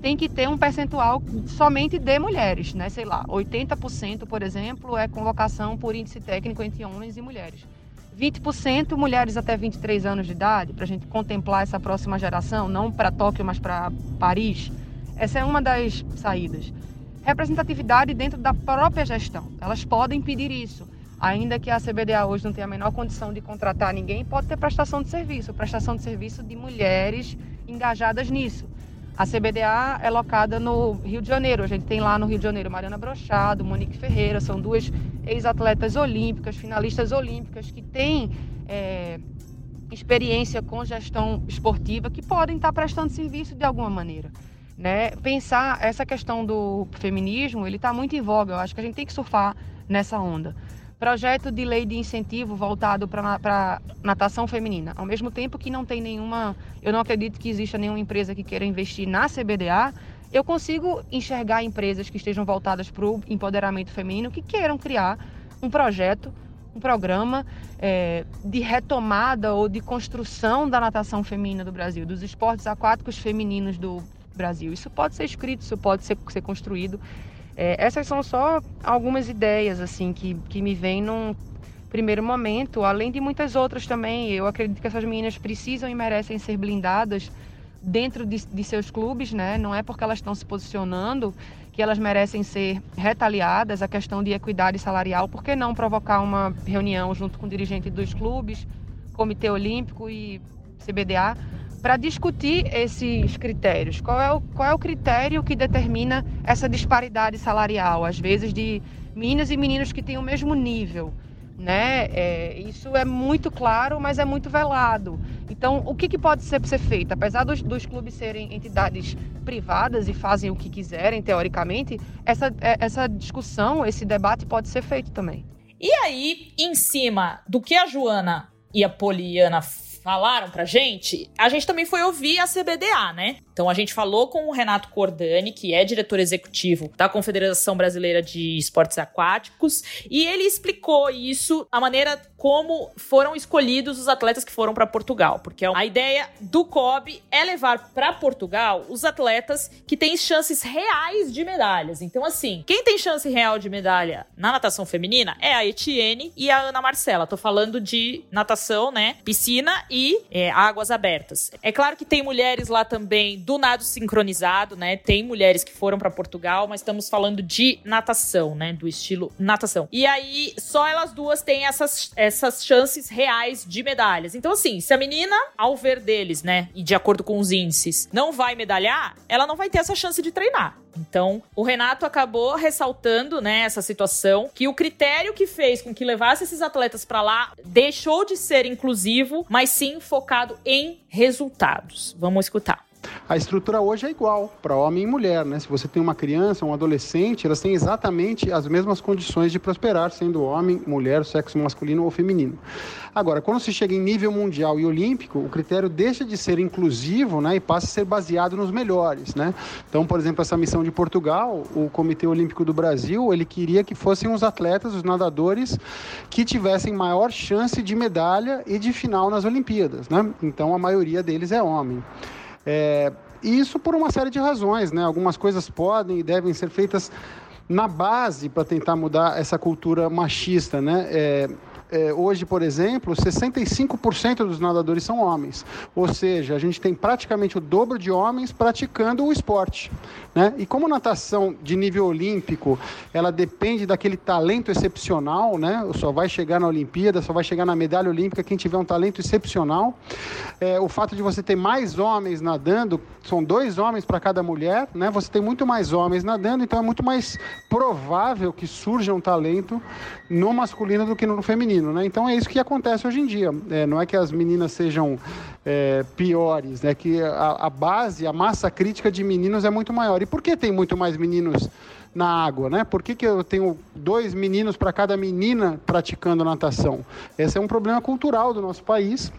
tem que ter um percentual somente de mulheres, né? Sei lá, 80%, por exemplo, é convocação por índice técnico entre homens e mulheres. 20% mulheres até 23 anos de idade, para a gente contemplar essa próxima geração, não para Tóquio, mas para Paris. Essa é uma das saídas representatividade dentro da própria gestão. Elas podem pedir isso. Ainda que a CBDA hoje não tenha a menor condição de contratar ninguém, pode ter prestação de serviço, prestação de serviço de mulheres engajadas nisso. A CBDA é locada no Rio de Janeiro. A gente tem lá no Rio de Janeiro Mariana Brochado, Monique Ferreira, são duas ex-atletas olímpicas, finalistas olímpicas, que têm é, experiência com gestão esportiva, que podem estar prestando serviço de alguma maneira né? Pensar essa questão do feminismo, ele está muito em voga. Eu acho que a gente tem que surfar nessa onda. Projeto de lei de incentivo voltado para natação feminina. Ao mesmo tempo que não tem nenhuma, eu não acredito que exista nenhuma empresa que queira investir na CBDA, eu consigo enxergar empresas que estejam voltadas para o empoderamento feminino que queiram criar um projeto, um programa é, de retomada ou de construção da natação feminina do Brasil, dos esportes aquáticos femininos do Brasil. Isso pode ser escrito, isso pode ser, ser construído. É, essas são só algumas ideias assim que, que me vêm num primeiro momento, além de muitas outras também. Eu acredito que essas meninas precisam e merecem ser blindadas dentro de, de seus clubes, né? Não é porque elas estão se posicionando que elas merecem ser retaliadas. A questão de equidade salarial, por que não provocar uma reunião junto com o dirigente dos clubes, Comitê Olímpico e CBDA para discutir esses critérios. Qual é, o, qual é o critério que determina essa disparidade salarial, às vezes de meninas e meninos que têm o mesmo nível? Né? É, isso é muito claro, mas é muito velado. Então, o que, que pode ser, ser feito? Apesar dos, dos, clubes serem entidades privadas e fazem o que quiserem, teoricamente, essa, é, essa discussão, esse debate pode ser feito também. E aí, em cima do que a Joana e a Poliana falaram pra gente, a gente também foi ouvir a CBDA, né? Então a gente falou com o Renato Cordani, que é diretor executivo da Confederação Brasileira de Esportes Aquáticos, e ele explicou isso, a maneira como foram escolhidos os atletas que foram para Portugal, porque a ideia do COB é levar para Portugal os atletas que têm chances reais de medalhas. Então assim, quem tem chance real de medalha na natação feminina é a Etienne e a Ana Marcela. Tô falando de natação, né? Piscina e é, águas abertas. É claro que tem mulheres lá também do nado sincronizado, né? Tem mulheres que foram para Portugal, mas estamos falando de natação, né? Do estilo natação. E aí, só elas duas têm essas, essas chances reais de medalhas. Então, assim, se a menina, ao ver deles, né? E de acordo com os índices, não vai medalhar, ela não vai ter essa chance de treinar. Então, o Renato acabou ressaltando, né, essa situação, que o critério que fez com que levasse esses atletas para lá deixou de ser inclusivo, mas sim focado em resultados. Vamos escutar. A estrutura hoje é igual para homem e mulher, né? Se você tem uma criança, um adolescente, elas têm exatamente as mesmas condições de prosperar, sendo homem, mulher, sexo masculino ou feminino. Agora, quando se chega em nível mundial e olímpico, o critério deixa de ser inclusivo, né, e passa a ser baseado nos melhores, né? Então, por exemplo, essa missão de Portugal, o Comitê Olímpico do Brasil, ele queria que fossem os atletas, os nadadores que tivessem maior chance de medalha e de final nas Olimpíadas, né? Então, a maioria deles é homem. É, isso por uma série de razões, né? Algumas coisas podem e devem ser feitas na base para tentar mudar essa cultura machista, né? É, é, hoje, por exemplo, 65% dos nadadores são homens. Ou seja, a gente tem praticamente o dobro de homens praticando o esporte. Né? E como natação de nível olímpico, ela depende daquele talento excepcional, né? só vai chegar na Olimpíada, só vai chegar na medalha olímpica quem tiver um talento excepcional. É, o fato de você ter mais homens nadando, são dois homens para cada mulher, né? você tem muito mais homens nadando, então é muito mais provável que surja um talento no masculino do que no feminino. Né? Então é isso que acontece hoje em dia. É, não é que as meninas sejam é, piores, é que a, a base, a massa crítica de meninos é muito maior. E por que tem muito mais meninos na água, né? Por que, que eu tenho dois meninos para cada menina praticando natação? Esse é um problema cultural do nosso país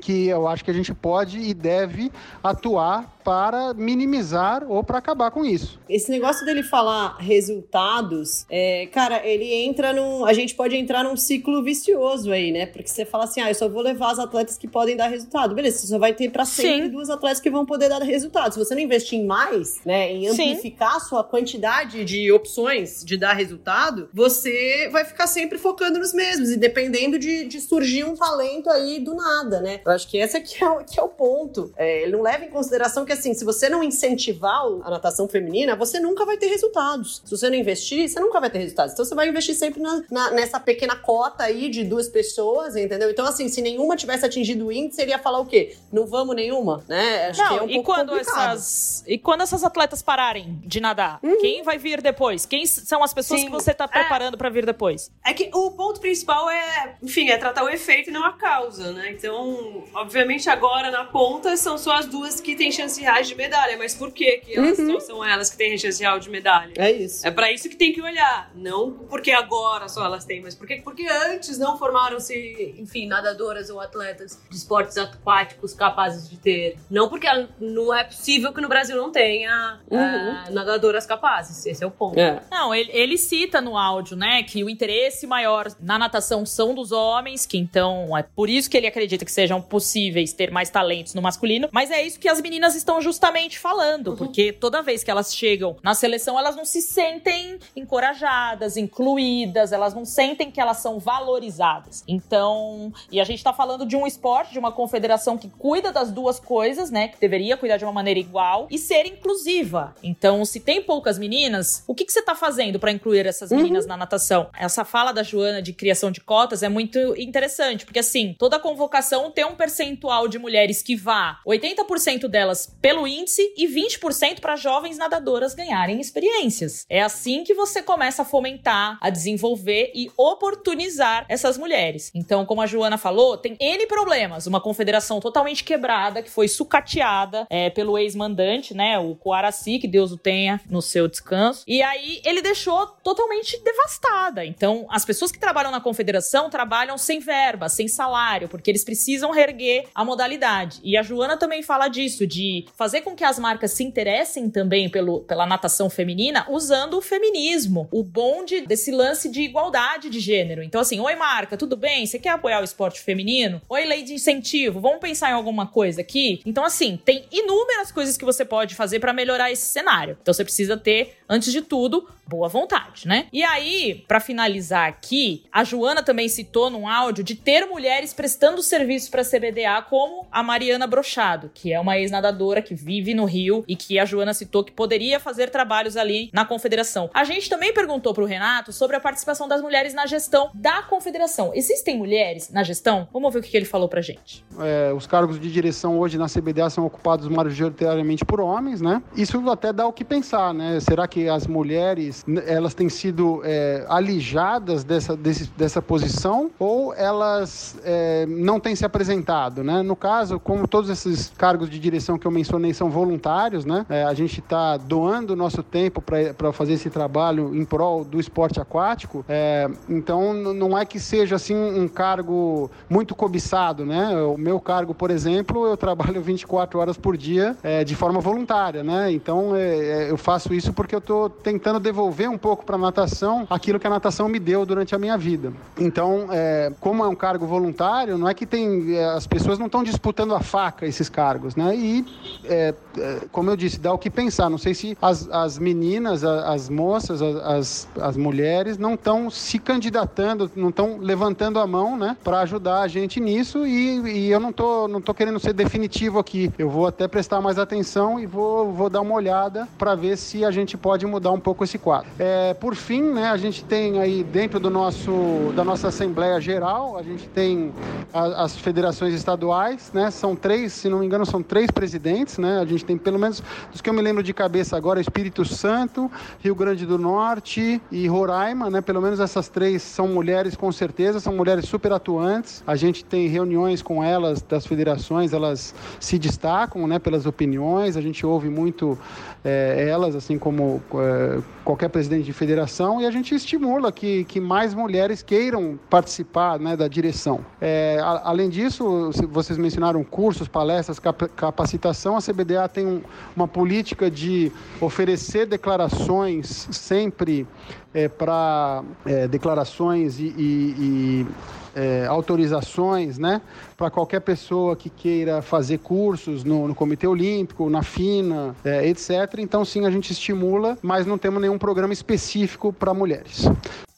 que eu acho que a gente pode e deve atuar para minimizar ou para acabar com isso. Esse negócio dele falar resultados, é, cara, ele entra num. A gente pode entrar num ciclo vicioso aí, né? Porque você fala assim, ah, eu só vou levar as atletas que podem dar resultado. Beleza, você só vai ter para sempre Sim. duas atletas que vão poder dar resultado. Se você não investir em mais, né, em amplificar a sua quantidade de opções de dar resultado, você vai ficar sempre focando nos mesmos e dependendo de, de surgir um talento aí do nada, né? Eu acho que esse aqui é, que é o ponto. É, ele não leva em consideração que, assim, se você não incentivar a natação feminina, você nunca vai ter resultados. Se você não investir, você nunca vai ter resultados. Então, você vai investir sempre na, na, nessa pequena cota aí de duas pessoas, entendeu? Então, assim, se nenhuma tivesse atingido o índice, ele ia falar o quê? Não vamos nenhuma, né? Acho não, que é um e pouco quando complicado. essas E quando essas atletas pararem de nadar, uhum. quem vai vir depois? Quem são as pessoas Sim. que você tá preparando é, para vir depois? É que o ponto principal é, enfim, é tratar o efeito e não a causa, né? Então, obviamente agora na ponta são só as duas que têm chance reais de medalha, mas por que que elas uhum. só são elas que têm chance real de medalha? É isso. É para isso que tem que olhar, não porque agora só elas têm, mas porque porque antes não formaram-se, enfim, nadadoras ou atletas de esportes aquáticos capazes de ter. Não porque não é possível que no Brasil não tenha uhum. uh, nadadoras capazes. Esse é o ponto. É. Não, ele, ele cita no áudio, né, que o interesse maior na natação são dos homens, que então é por isso que ele acredita que sejam possíveis ter mais talentos no masculino, mas é isso que as meninas estão justamente falando, uhum. porque toda vez que elas chegam na seleção, elas não se sentem encorajadas, incluídas, elas não sentem que elas são valorizadas. Então, e a gente tá falando de um esporte, de uma confederação que cuida das duas coisas, né, que deveria cuidar de uma maneira igual e ser inclusiva. Então, se tem poucas meninas, o que, que você tá fazendo para incluir essas uhum. meninas uhum. na natação? Essa fala da Joana de criação de cotas é muito interessante, porque assim, toda convocação tem um percentual de mulheres que vá 80% delas pelo índice e 20% para jovens nadadoras ganharem experiências. É assim que você começa a fomentar, a desenvolver e oportunizar essas mulheres. Então, como a Joana falou, tem N problemas. Uma confederação totalmente quebrada, que foi sucateada é, pelo ex-mandante, né? O Coaraci, que Deus o tenha no seu descanso. E aí ele deixou totalmente devastada. Então, as pessoas que trabalham na confederação trabalham sem verba, sem salário, porque eles precisam reerguer a modalidade. E a Joana também fala disso, de fazer com que as marcas se interessem também pelo, pela natação feminina usando o feminismo, o bonde desse lance de igualdade de gênero. Então, assim, oi marca, tudo bem? Você quer apoiar o esporte feminino? Oi lei de incentivo, vamos pensar em alguma coisa aqui? Então, assim, tem inúmeras coisas que você pode fazer para melhorar esse cenário. Então, você precisa ter, antes de tudo, boa vontade, né? E aí, para finalizar aqui, a Joana também citou num áudio de ter mulheres prestando serviço para CBDA como a Mariana Brochado, que é uma ex-nadadora que vive no Rio e que a Joana citou que poderia fazer trabalhos ali na confederação. A gente também perguntou pro Renato sobre a participação das mulheres na gestão da confederação. Existem mulheres na gestão? Vamos ver o que ele falou pra gente. É, os cargos de direção hoje na CBDA são ocupados majoritariamente por homens, né? Isso até dá o que pensar, né? Será que as mulheres elas têm sido é, alijadas dessa, desse, dessa posição ou elas é, não têm se apresentado, né? No caso, como todos esses cargos de direção que eu mencionei são voluntários, né? É, a gente está doando o nosso tempo para fazer esse trabalho em prol do esporte aquático, é, então não é que seja assim um cargo muito cobiçado, né? O meu cargo, por exemplo, eu trabalho 24 horas por dia é, de forma voluntária, né? Então é, eu faço isso porque eu tentando devolver um pouco para a natação aquilo que a natação me deu durante a minha vida. Então, é, como é um cargo voluntário, não é que tem as pessoas não estão disputando a faca esses cargos, né? E, é, é, como eu disse, dá o que pensar. Não sei se as, as meninas, as, as moças, as, as mulheres não estão se candidatando, não estão levantando a mão, né? Para ajudar a gente nisso e, e eu não tô, não tô querendo ser definitivo aqui. Eu vou até prestar mais atenção e vou, vou dar uma olhada para ver se a gente pode mudar um pouco esse quadro. É, por fim, né? A gente tem aí dentro do nosso, da nossa Assembleia Geral, a gente tem a, as federações estaduais, né? São três, se não me engano, são três presidentes, né? A gente tem pelo menos, dos que eu me lembro de cabeça agora, Espírito Santo, Rio Grande do Norte e Roraima, né? Pelo menos essas três são mulheres com certeza, são mulheres super atuantes. A gente tem reuniões com elas das federações, elas se destacam, né? Pelas opiniões, a gente ouve muito é, elas, assim como é, qualquer presidente de federação, e a gente estimula que, que mais mulheres queiram participar né, da direção. É, a, além disso, vocês mencionaram cursos, palestras, cap, capacitação, a CBDA tem um, uma política de oferecer declarações sempre é, para é, declarações e, e, e é, autorizações, né, para qualquer pessoa que queira fazer cursos no, no Comitê Olímpico, na FINA, é, etc. Então, sim, a gente estimula, mas não temos nenhum programa específico para mulheres.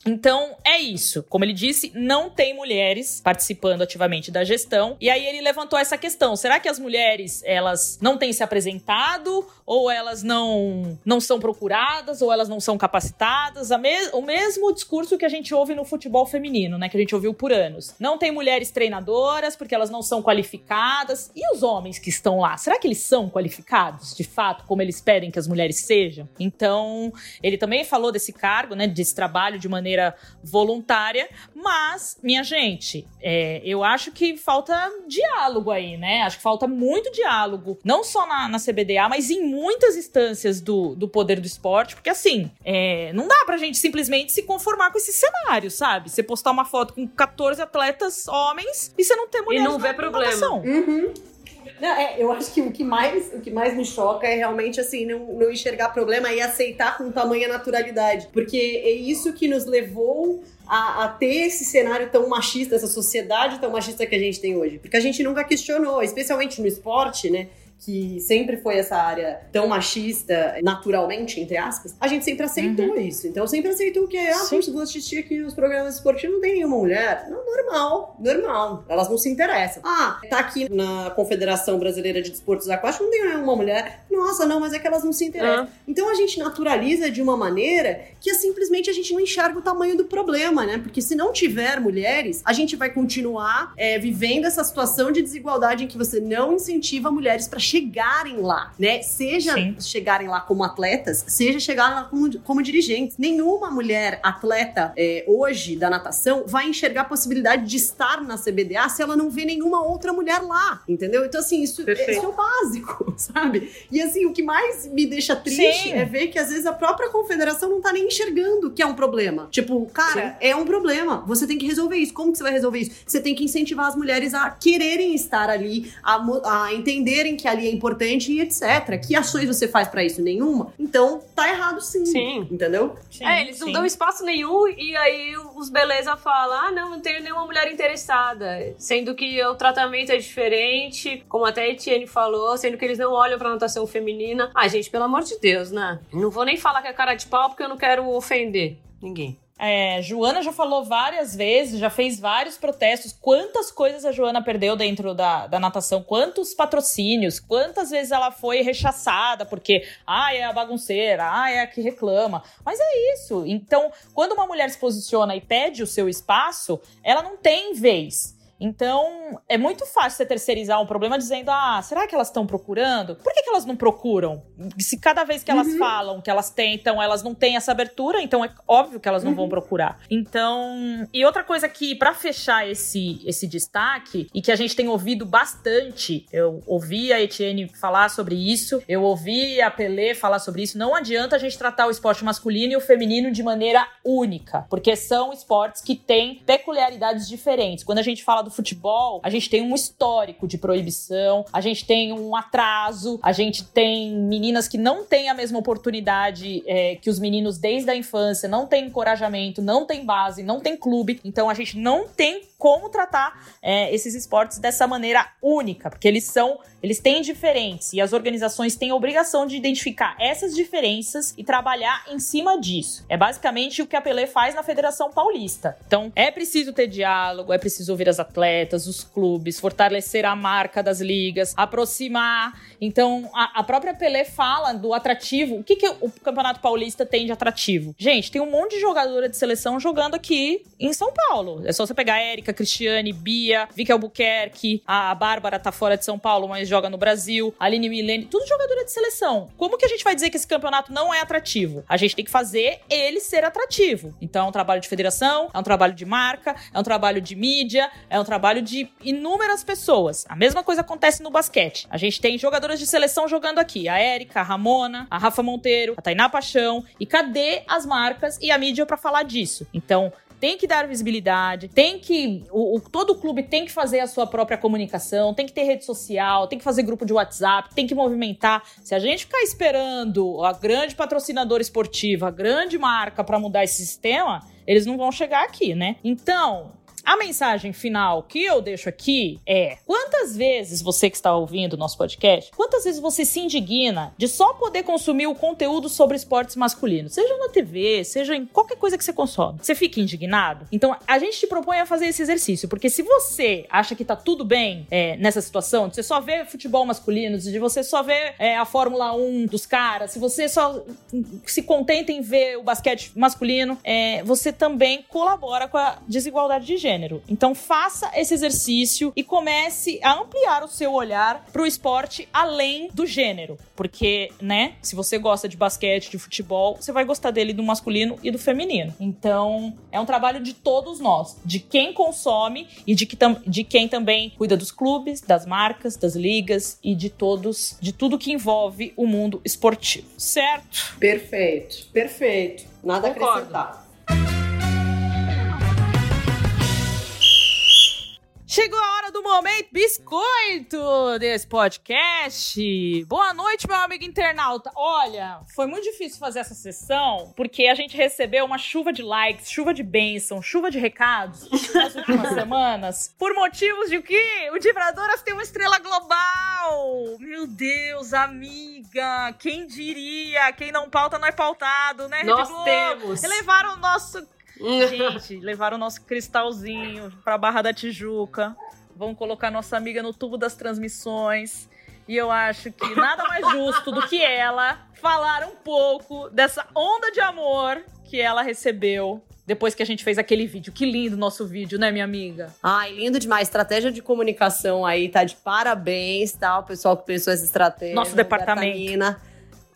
Então é isso. Como ele disse, não tem mulheres participando ativamente da gestão. E aí ele levantou essa questão: será que as mulheres elas não têm se apresentado ou elas não não são procuradas ou elas não são capacitadas? Me o mesmo discurso que a gente ouve no futebol feminino, né? Que a gente ouviu por anos. Não tem mulheres treinadoras porque elas não são qualificadas. E os homens que estão lá, será que eles são qualificados de fato, como eles pedem que as mulheres sejam? Então ele também falou desse cargo, né? Desse trabalho de maneira maneira voluntária, mas, minha gente, é, eu acho que falta diálogo aí, né? Acho que falta muito diálogo, não só na, na CBDA, mas em muitas instâncias do, do poder do esporte, porque assim, é, não dá pra gente simplesmente se conformar com esse cenário, sabe? Você postar uma foto com 14 atletas homens e você não ter mulheres e não vê problema. Uhum. Não, é, eu acho que o que, mais, o que mais me choca é realmente assim, não, não enxergar problema e aceitar com tamanha naturalidade. Porque é isso que nos levou a, a, ter esse cenário tão machista, essa sociedade tão machista que a gente tem hoje. Porque a gente nunca questionou, especialmente no esporte, né? Que sempre foi essa área tão machista, naturalmente, entre aspas, a gente sempre aceitou uhum. isso. Então, sempre aceitou que, ah, Sim. vou assistir aqui os programas esportivos, não tem nenhuma mulher. Não, normal, normal. Elas não se interessam. Ah, tá aqui na Confederação Brasileira de Desportos Aquáticos, não tem nenhuma mulher. Nossa, não, mas é que elas não se interessam. Uhum. Então, a gente naturaliza de uma maneira que é simplesmente a gente não enxerga o tamanho do problema, né? Porque se não tiver mulheres, a gente vai continuar é, vivendo essa situação de desigualdade em que você não incentiva mulheres para chegarem lá, né? Seja Sim. chegarem lá como atletas, seja chegarem lá como, como dirigentes. Nenhuma mulher atleta é, hoje da natação vai enxergar a possibilidade de estar na CBDA se ela não vê nenhuma outra mulher lá, entendeu? Então, assim, isso, isso é o básico, sabe? E assim, o que mais me deixa triste Sim. é ver que às vezes a própria confederação não tá nem enxergando que é um problema. Tipo, cara, Sim. é um problema. Você tem que resolver isso. Como que você vai resolver isso? Você tem que incentivar as mulheres a quererem estar ali, a, a entenderem que ali é importante e etc. Que ações você faz para isso? Nenhuma? Então, tá errado sim. Sim. Entendeu? Sim, é, eles sim. não dão espaço nenhum e aí os beleza falam: ah, não, não tenho nenhuma mulher interessada. Sendo que o tratamento é diferente, como até a Etienne falou, sendo que eles não olham pra natação feminina. Ah, gente, pelo amor de Deus, né? Não vou nem falar que é cara de pau porque eu não quero ofender ninguém. É, Joana já falou várias vezes, já fez vários protestos. Quantas coisas a Joana perdeu dentro da, da natação? Quantos patrocínios? Quantas vezes ela foi rechaçada porque, ah, é a bagunceira, ah, é a que reclama. Mas é isso. Então, quando uma mulher se posiciona e pede o seu espaço, ela não tem vez. Então, é muito fácil você terceirizar um problema dizendo: ah, será que elas estão procurando? Por que, que, elas não procuram? Se cada vez que elas uhum. falam, que elas tentam, elas não têm essa abertura, então é óbvio que elas não uhum. vão procurar. Então, e outra coisa que, para fechar esse, esse destaque, e que a gente tem ouvido bastante, eu ouvi a Etienne falar sobre isso, eu ouvi a Pelé falar sobre isso, não adianta a gente tratar o esporte masculino e o feminino de maneira única, porque são esportes que têm peculiaridades diferentes. Quando a gente fala do futebol, a gente tem um histórico de proibição, a gente tem um atraso, a gente tem meninas que não têm a mesma oportunidade é, que os meninos desde a infância, não tem encorajamento, não tem base, não tem clube. Então a gente não tem como tratar é, esses esportes dessa maneira única, porque eles são, eles têm diferentes e as organizações têm a obrigação de identificar essas diferenças e trabalhar em cima disso. É basicamente o que a Pelé faz na Federação Paulista. Então é preciso ter diálogo, é preciso ouvir as os clubes, fortalecer a marca das ligas, aproximar. Então a, a própria Pelé fala do atrativo. O que, que o Campeonato Paulista tem de atrativo? Gente, tem um monte de jogadora de seleção jogando aqui em São Paulo. É só você pegar a Érica, Cristiane, Bia, Vicky Albuquerque, a Bárbara tá fora de São Paulo, mas joga no Brasil, Aline Milene, tudo jogadora de seleção. Como que a gente vai dizer que esse campeonato não é atrativo? A gente tem que fazer ele ser atrativo. Então é um trabalho de federação, é um trabalho de marca, é um trabalho de mídia, é um trabalho de inúmeras pessoas. A mesma coisa acontece no basquete. A gente tem jogadoras de seleção jogando aqui, a Érica, a Ramona, a Rafa Monteiro, a Tainá Paixão. E cadê as marcas e a mídia para falar disso? Então, tem que dar visibilidade, tem que. O, o, todo clube tem que fazer a sua própria comunicação, tem que ter rede social, tem que fazer grupo de WhatsApp, tem que movimentar. Se a gente ficar esperando a grande patrocinadora esportiva, a grande marca para mudar esse sistema, eles não vão chegar aqui, né? Então, a mensagem final que eu deixo aqui é: quantas vezes você que está ouvindo o nosso podcast, quantas vezes você se indigna de só poder consumir o conteúdo sobre esportes masculinos, seja na TV, seja em qualquer coisa que você consome? Você fica indignado? Então a gente te propõe a fazer esse exercício, porque se você acha que tá tudo bem é, nessa situação, de você só vê futebol masculino, de você só vê é, a Fórmula 1 dos caras, se você só se contenta em ver o basquete masculino, é, você também colabora com a desigualdade de gênero gênero. Então faça esse exercício e comece a ampliar o seu olhar para o esporte além do gênero, porque, né, se você gosta de basquete, de futebol, você vai gostar dele do masculino e do feminino. Então, é um trabalho de todos nós, de quem consome e de, que de quem também cuida dos clubes, das marcas, das ligas e de todos, de tudo que envolve o mundo esportivo, certo? Perfeito, perfeito. Nada Concordo. a acrescentar. Chegou a hora do momento biscoito desse podcast. Boa noite, meu amigo internauta. Olha, foi muito difícil fazer essa sessão porque a gente recebeu uma chuva de likes, chuva de bênção, chuva de recados nas últimas semanas. Por motivos de que o Dibradoras tem uma estrela global. Meu Deus, amiga, quem diria? Quem não pauta não é pautado, né? Nós temos. Elevaram o nosso Gente, levaram o nosso cristalzinho pra Barra da Tijuca. Vão colocar nossa amiga no tubo das transmissões. E eu acho que nada mais justo do que ela falar um pouco dessa onda de amor que ela recebeu depois que a gente fez aquele vídeo. Que lindo nosso vídeo, né, minha amiga? Ai, lindo demais. Estratégia de comunicação aí tá de parabéns, tá? O pessoal que pensou essa estratégia. Nosso departamento.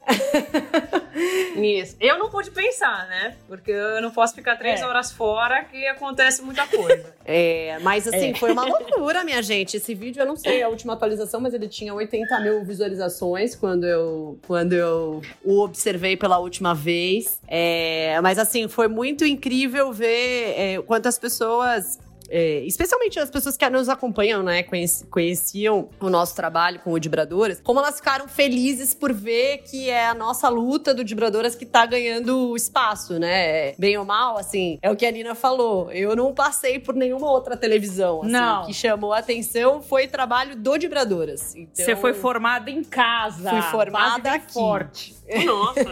Isso. Eu não pude pensar, né? Porque eu não posso ficar três é. horas fora que acontece muita coisa. É, mas assim, é. foi uma loucura, minha gente. Esse vídeo, eu não sei a última atualização, mas ele tinha 80 mil visualizações quando eu, quando eu o observei pela última vez. É, mas assim, foi muito incrível ver é, quantas pessoas é, especialmente as pessoas que nos acompanham, né, conheci, conheciam o nosso trabalho com o Dibradoras, como elas ficaram felizes por ver que é a nossa luta do Dibradoras que tá ganhando espaço, né? Bem ou mal, assim, é o que a Nina falou. Eu não passei por nenhuma outra televisão, assim, não. Que chamou a atenção foi trabalho do Dibradoras. Então, Você foi formada em casa. Fui formada aqui. forte. Nossa.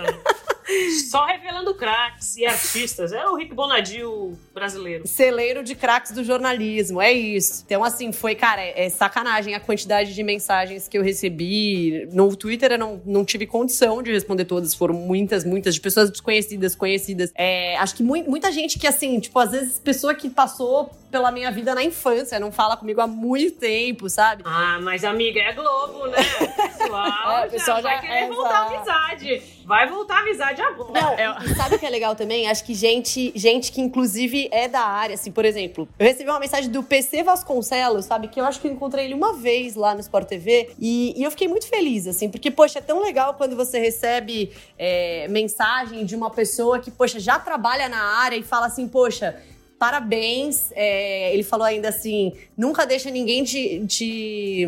Só revelando craques e artistas. É o Rick Bonadio brasileiro. Celeiro de craques do jornalismo, é isso. Então, assim, foi, cara, é, é sacanagem a quantidade de mensagens que eu recebi. No Twitter eu não, não tive condição de responder todas. Foram muitas, muitas, de pessoas desconhecidas, conhecidas. É, acho que mu muita gente que, assim, tipo, às vezes pessoa que passou pela minha vida na infância, não fala comigo há muito tempo, sabe? Ah, mas amiga, é Globo, né? Pessoal, é, o pessoal já, já vai querer é, voltar a amizade. Vai voltar a amizade agora. Não, é... e sabe o que é legal também? Acho que gente, gente que inclusive é da área, assim, por exemplo, eu recebi uma mensagem do PC Vasconcelos, sabe? Que eu acho que eu encontrei ele uma vez lá no Sport TV e, e eu fiquei muito feliz, assim, porque, poxa, é tão legal quando você recebe é, mensagem de uma pessoa que, poxa, já trabalha na área e fala assim, poxa, parabéns. É, ele falou ainda assim: nunca deixa ninguém te, te,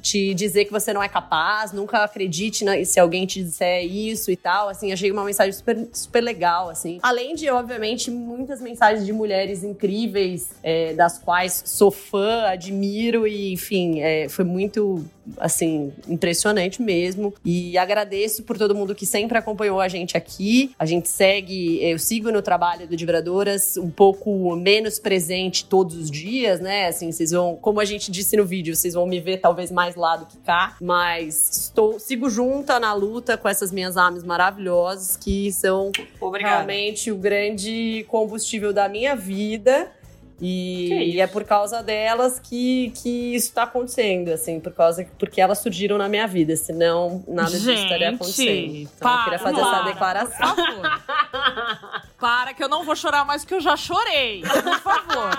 te dizer que você não é capaz, nunca acredite na, se alguém te disser isso e tal. Assim, achei uma mensagem super, super legal, assim. Além de, obviamente, muitas mensagens de mulheres incríveis, é, das quais sou fã, admiro e, enfim, é, foi muito assim, impressionante mesmo. E agradeço por todo mundo que sempre acompanhou a gente aqui. A gente segue, eu sigo no trabalho do Vibradoras um pouco menos presente todos os dias, né? Assim, vocês vão, como a gente disse no vídeo, vocês vão me ver talvez mais lá do que cá, mas estou sigo junta na luta com essas minhas ames maravilhosas que são Obrigada. realmente o grande combustível da minha vida. E, e é por causa delas que, que isso tá acontecendo, assim, por causa porque elas surgiram na minha vida, senão nada disso estaria acontecendo. Então eu queria fazer essa para, declaração. Por favor. para que eu não vou chorar mais que eu já chorei. Por favor.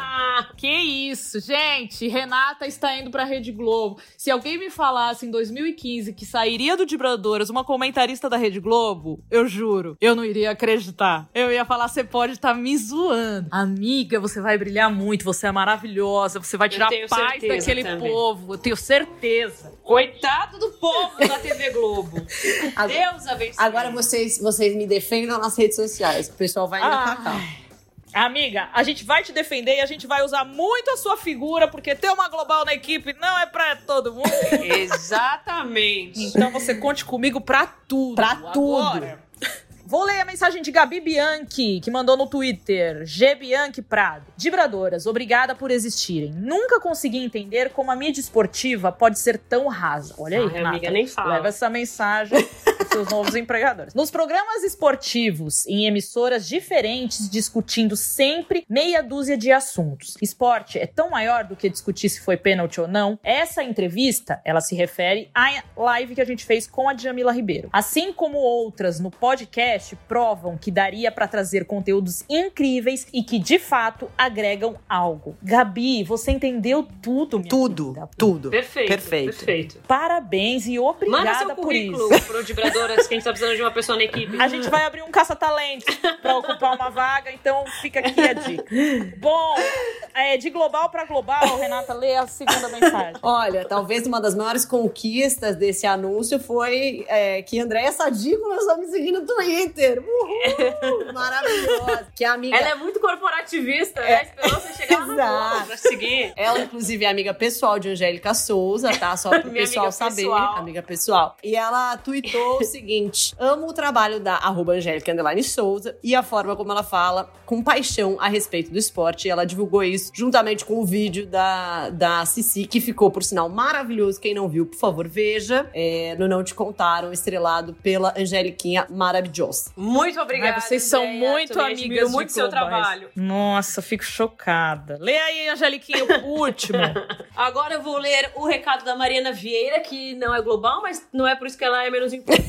Que isso, gente. Renata está indo pra Rede Globo. Se alguém me falasse em 2015 que sairia do Vibradoras uma comentarista da Rede Globo, eu juro, eu não iria acreditar. Eu ia falar, você pode estar me zoando. Amiga, você vai brilhar muito, você é maravilhosa, você vai tirar paz daquele também. povo. Eu tenho certeza. Coitado do povo da TV Globo. Deus abençoe. Agora vocês, vocês me defendam nas redes sociais, o pessoal vai me Ah. atacar. Amiga, a gente vai te defender e a gente vai usar muito a sua figura, porque ter uma global na equipe não é pra todo mundo. Exatamente. Então você conte comigo pra tudo. Pra tudo. Agora, Vou ler a mensagem de Gabi Bianchi, que mandou no Twitter. G Bianchi Prado. Dibradoras, obrigada por existirem. Nunca consegui entender como a mídia esportiva pode ser tão rasa. Olha aí, Ai, Renata. amiga, nem fala. Leva essa mensagem para seus novos empregadores. Nos programas esportivos, em emissoras diferentes, discutindo sempre meia dúzia de assuntos. Esporte é tão maior do que discutir se foi pênalti ou não. Essa entrevista, ela se refere à live que a gente fez com a Djamila Ribeiro. Assim como outras no podcast, provam que daria para trazer conteúdos incríveis e que, de fato, agregam algo. Gabi, você entendeu tudo, minha Tudo, querida. tudo. Perfeito. Perfeito. Perfeito. Parabéns e obrigada Manda seu por currículo isso. pro Dibradoras, que a gente tá precisando de uma pessoa na equipe. A gente vai abrir um caça-talentos pra ocupar uma vaga, então fica aqui a dica. Bom, é, de global pra global, Renata, lê a segunda mensagem. Olha, talvez uma das maiores conquistas desse anúncio foi é, que Andréia Sadi começou a me seguir no Twitter. Uhul! Maravilhosa. Que amiga. Ela é muito corporativista, né? Esperou você chegar lá no pra seguir. Ela, inclusive, é amiga pessoal de Angélica Souza, tá? Só pro Minha pessoal amiga saber. pessoal. Amiga pessoal. E ela tweetou o seguinte: amo o trabalho da arroba Angélica Underline Souza e a forma como ela fala com paixão a respeito do esporte. E ela divulgou isso juntamente com o vídeo da, da Cici, que ficou, por sinal, maravilhoso. Quem não viu, por favor, veja. É, no Não Te Contaram, estrelado pela Angeliquinha maravilhosa. Muito obrigada. Ai, vocês são muito amigas de muito seu globais. trabalho. Nossa, fico chocada. Lê aí, Angeliquinha, o último. Agora eu vou ler o recado da Mariana Vieira, que não é global, mas não é por isso que ela é menos importante.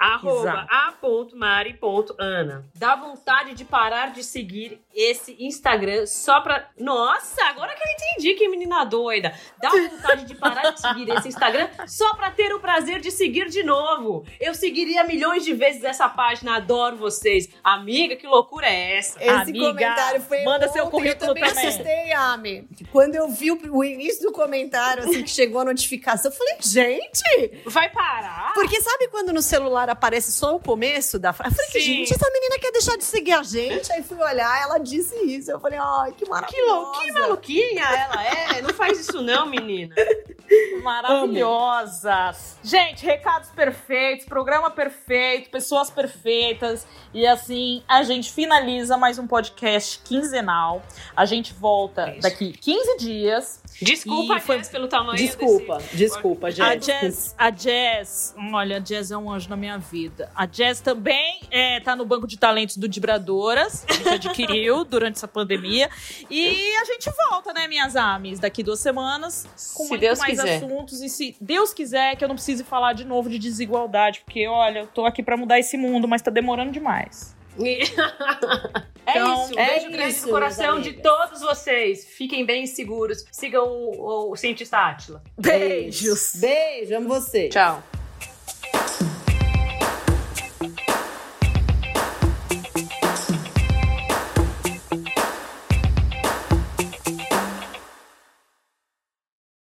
Arroba a.mari.ana. Dá vontade de parar de seguir esse Instagram só pra. Nossa, agora que eu entendi que menina doida. Dá vontade de parar de seguir esse Instagram só pra ter o prazer de seguir de novo. Eu seguiria milhões de vezes essa página, adoro vocês. Amiga, que loucura é essa? Esse Amiga, comentário foi manda ontem, seu currículo eu também. também. assustei, Ami. Quando eu vi o, o início do comentário, assim, que chegou a notificação, eu falei, gente... Vai parar? Porque sabe quando no celular aparece só o começo da frase? Eu falei, Sim. gente, essa menina quer deixar de seguir a gente? Aí fui olhar, ela disse isso. Eu falei, ai, que Que maravilhosa. louquinha, maluquinha ela é. Não faz isso não, menina. Maravilhosas. Gente, recados perfeitos, programa perfeito, pessoas perfeitas. E assim, a gente finaliza mais um podcast quinzenal. A gente volta daqui 15 dias. Desculpa, E foi- Jess, pelo tamanho Desculpa, desse... desculpa, A gente. Jazz, a Jazz, olha, a Jazz é um anjo na minha vida. A Jazz também é, tá no banco de talentos do Dibradoras, a gente adquiriu durante essa pandemia. E a gente volta, né, minhas amis, daqui duas semanas, com Se muito Deus mais quiser. assuntos. E se Deus quiser, que eu não precise falar de novo de desigualdade, porque, olha, eu tô aqui pra mudar esse mundo, mas tá demorando demais. É Então, isso. é Beijo grande isso, no coração de todos vocês. Fiquem bem seguros. Sigam o, o cientista Átila. Beijos. Beijo, amo você. Tchau.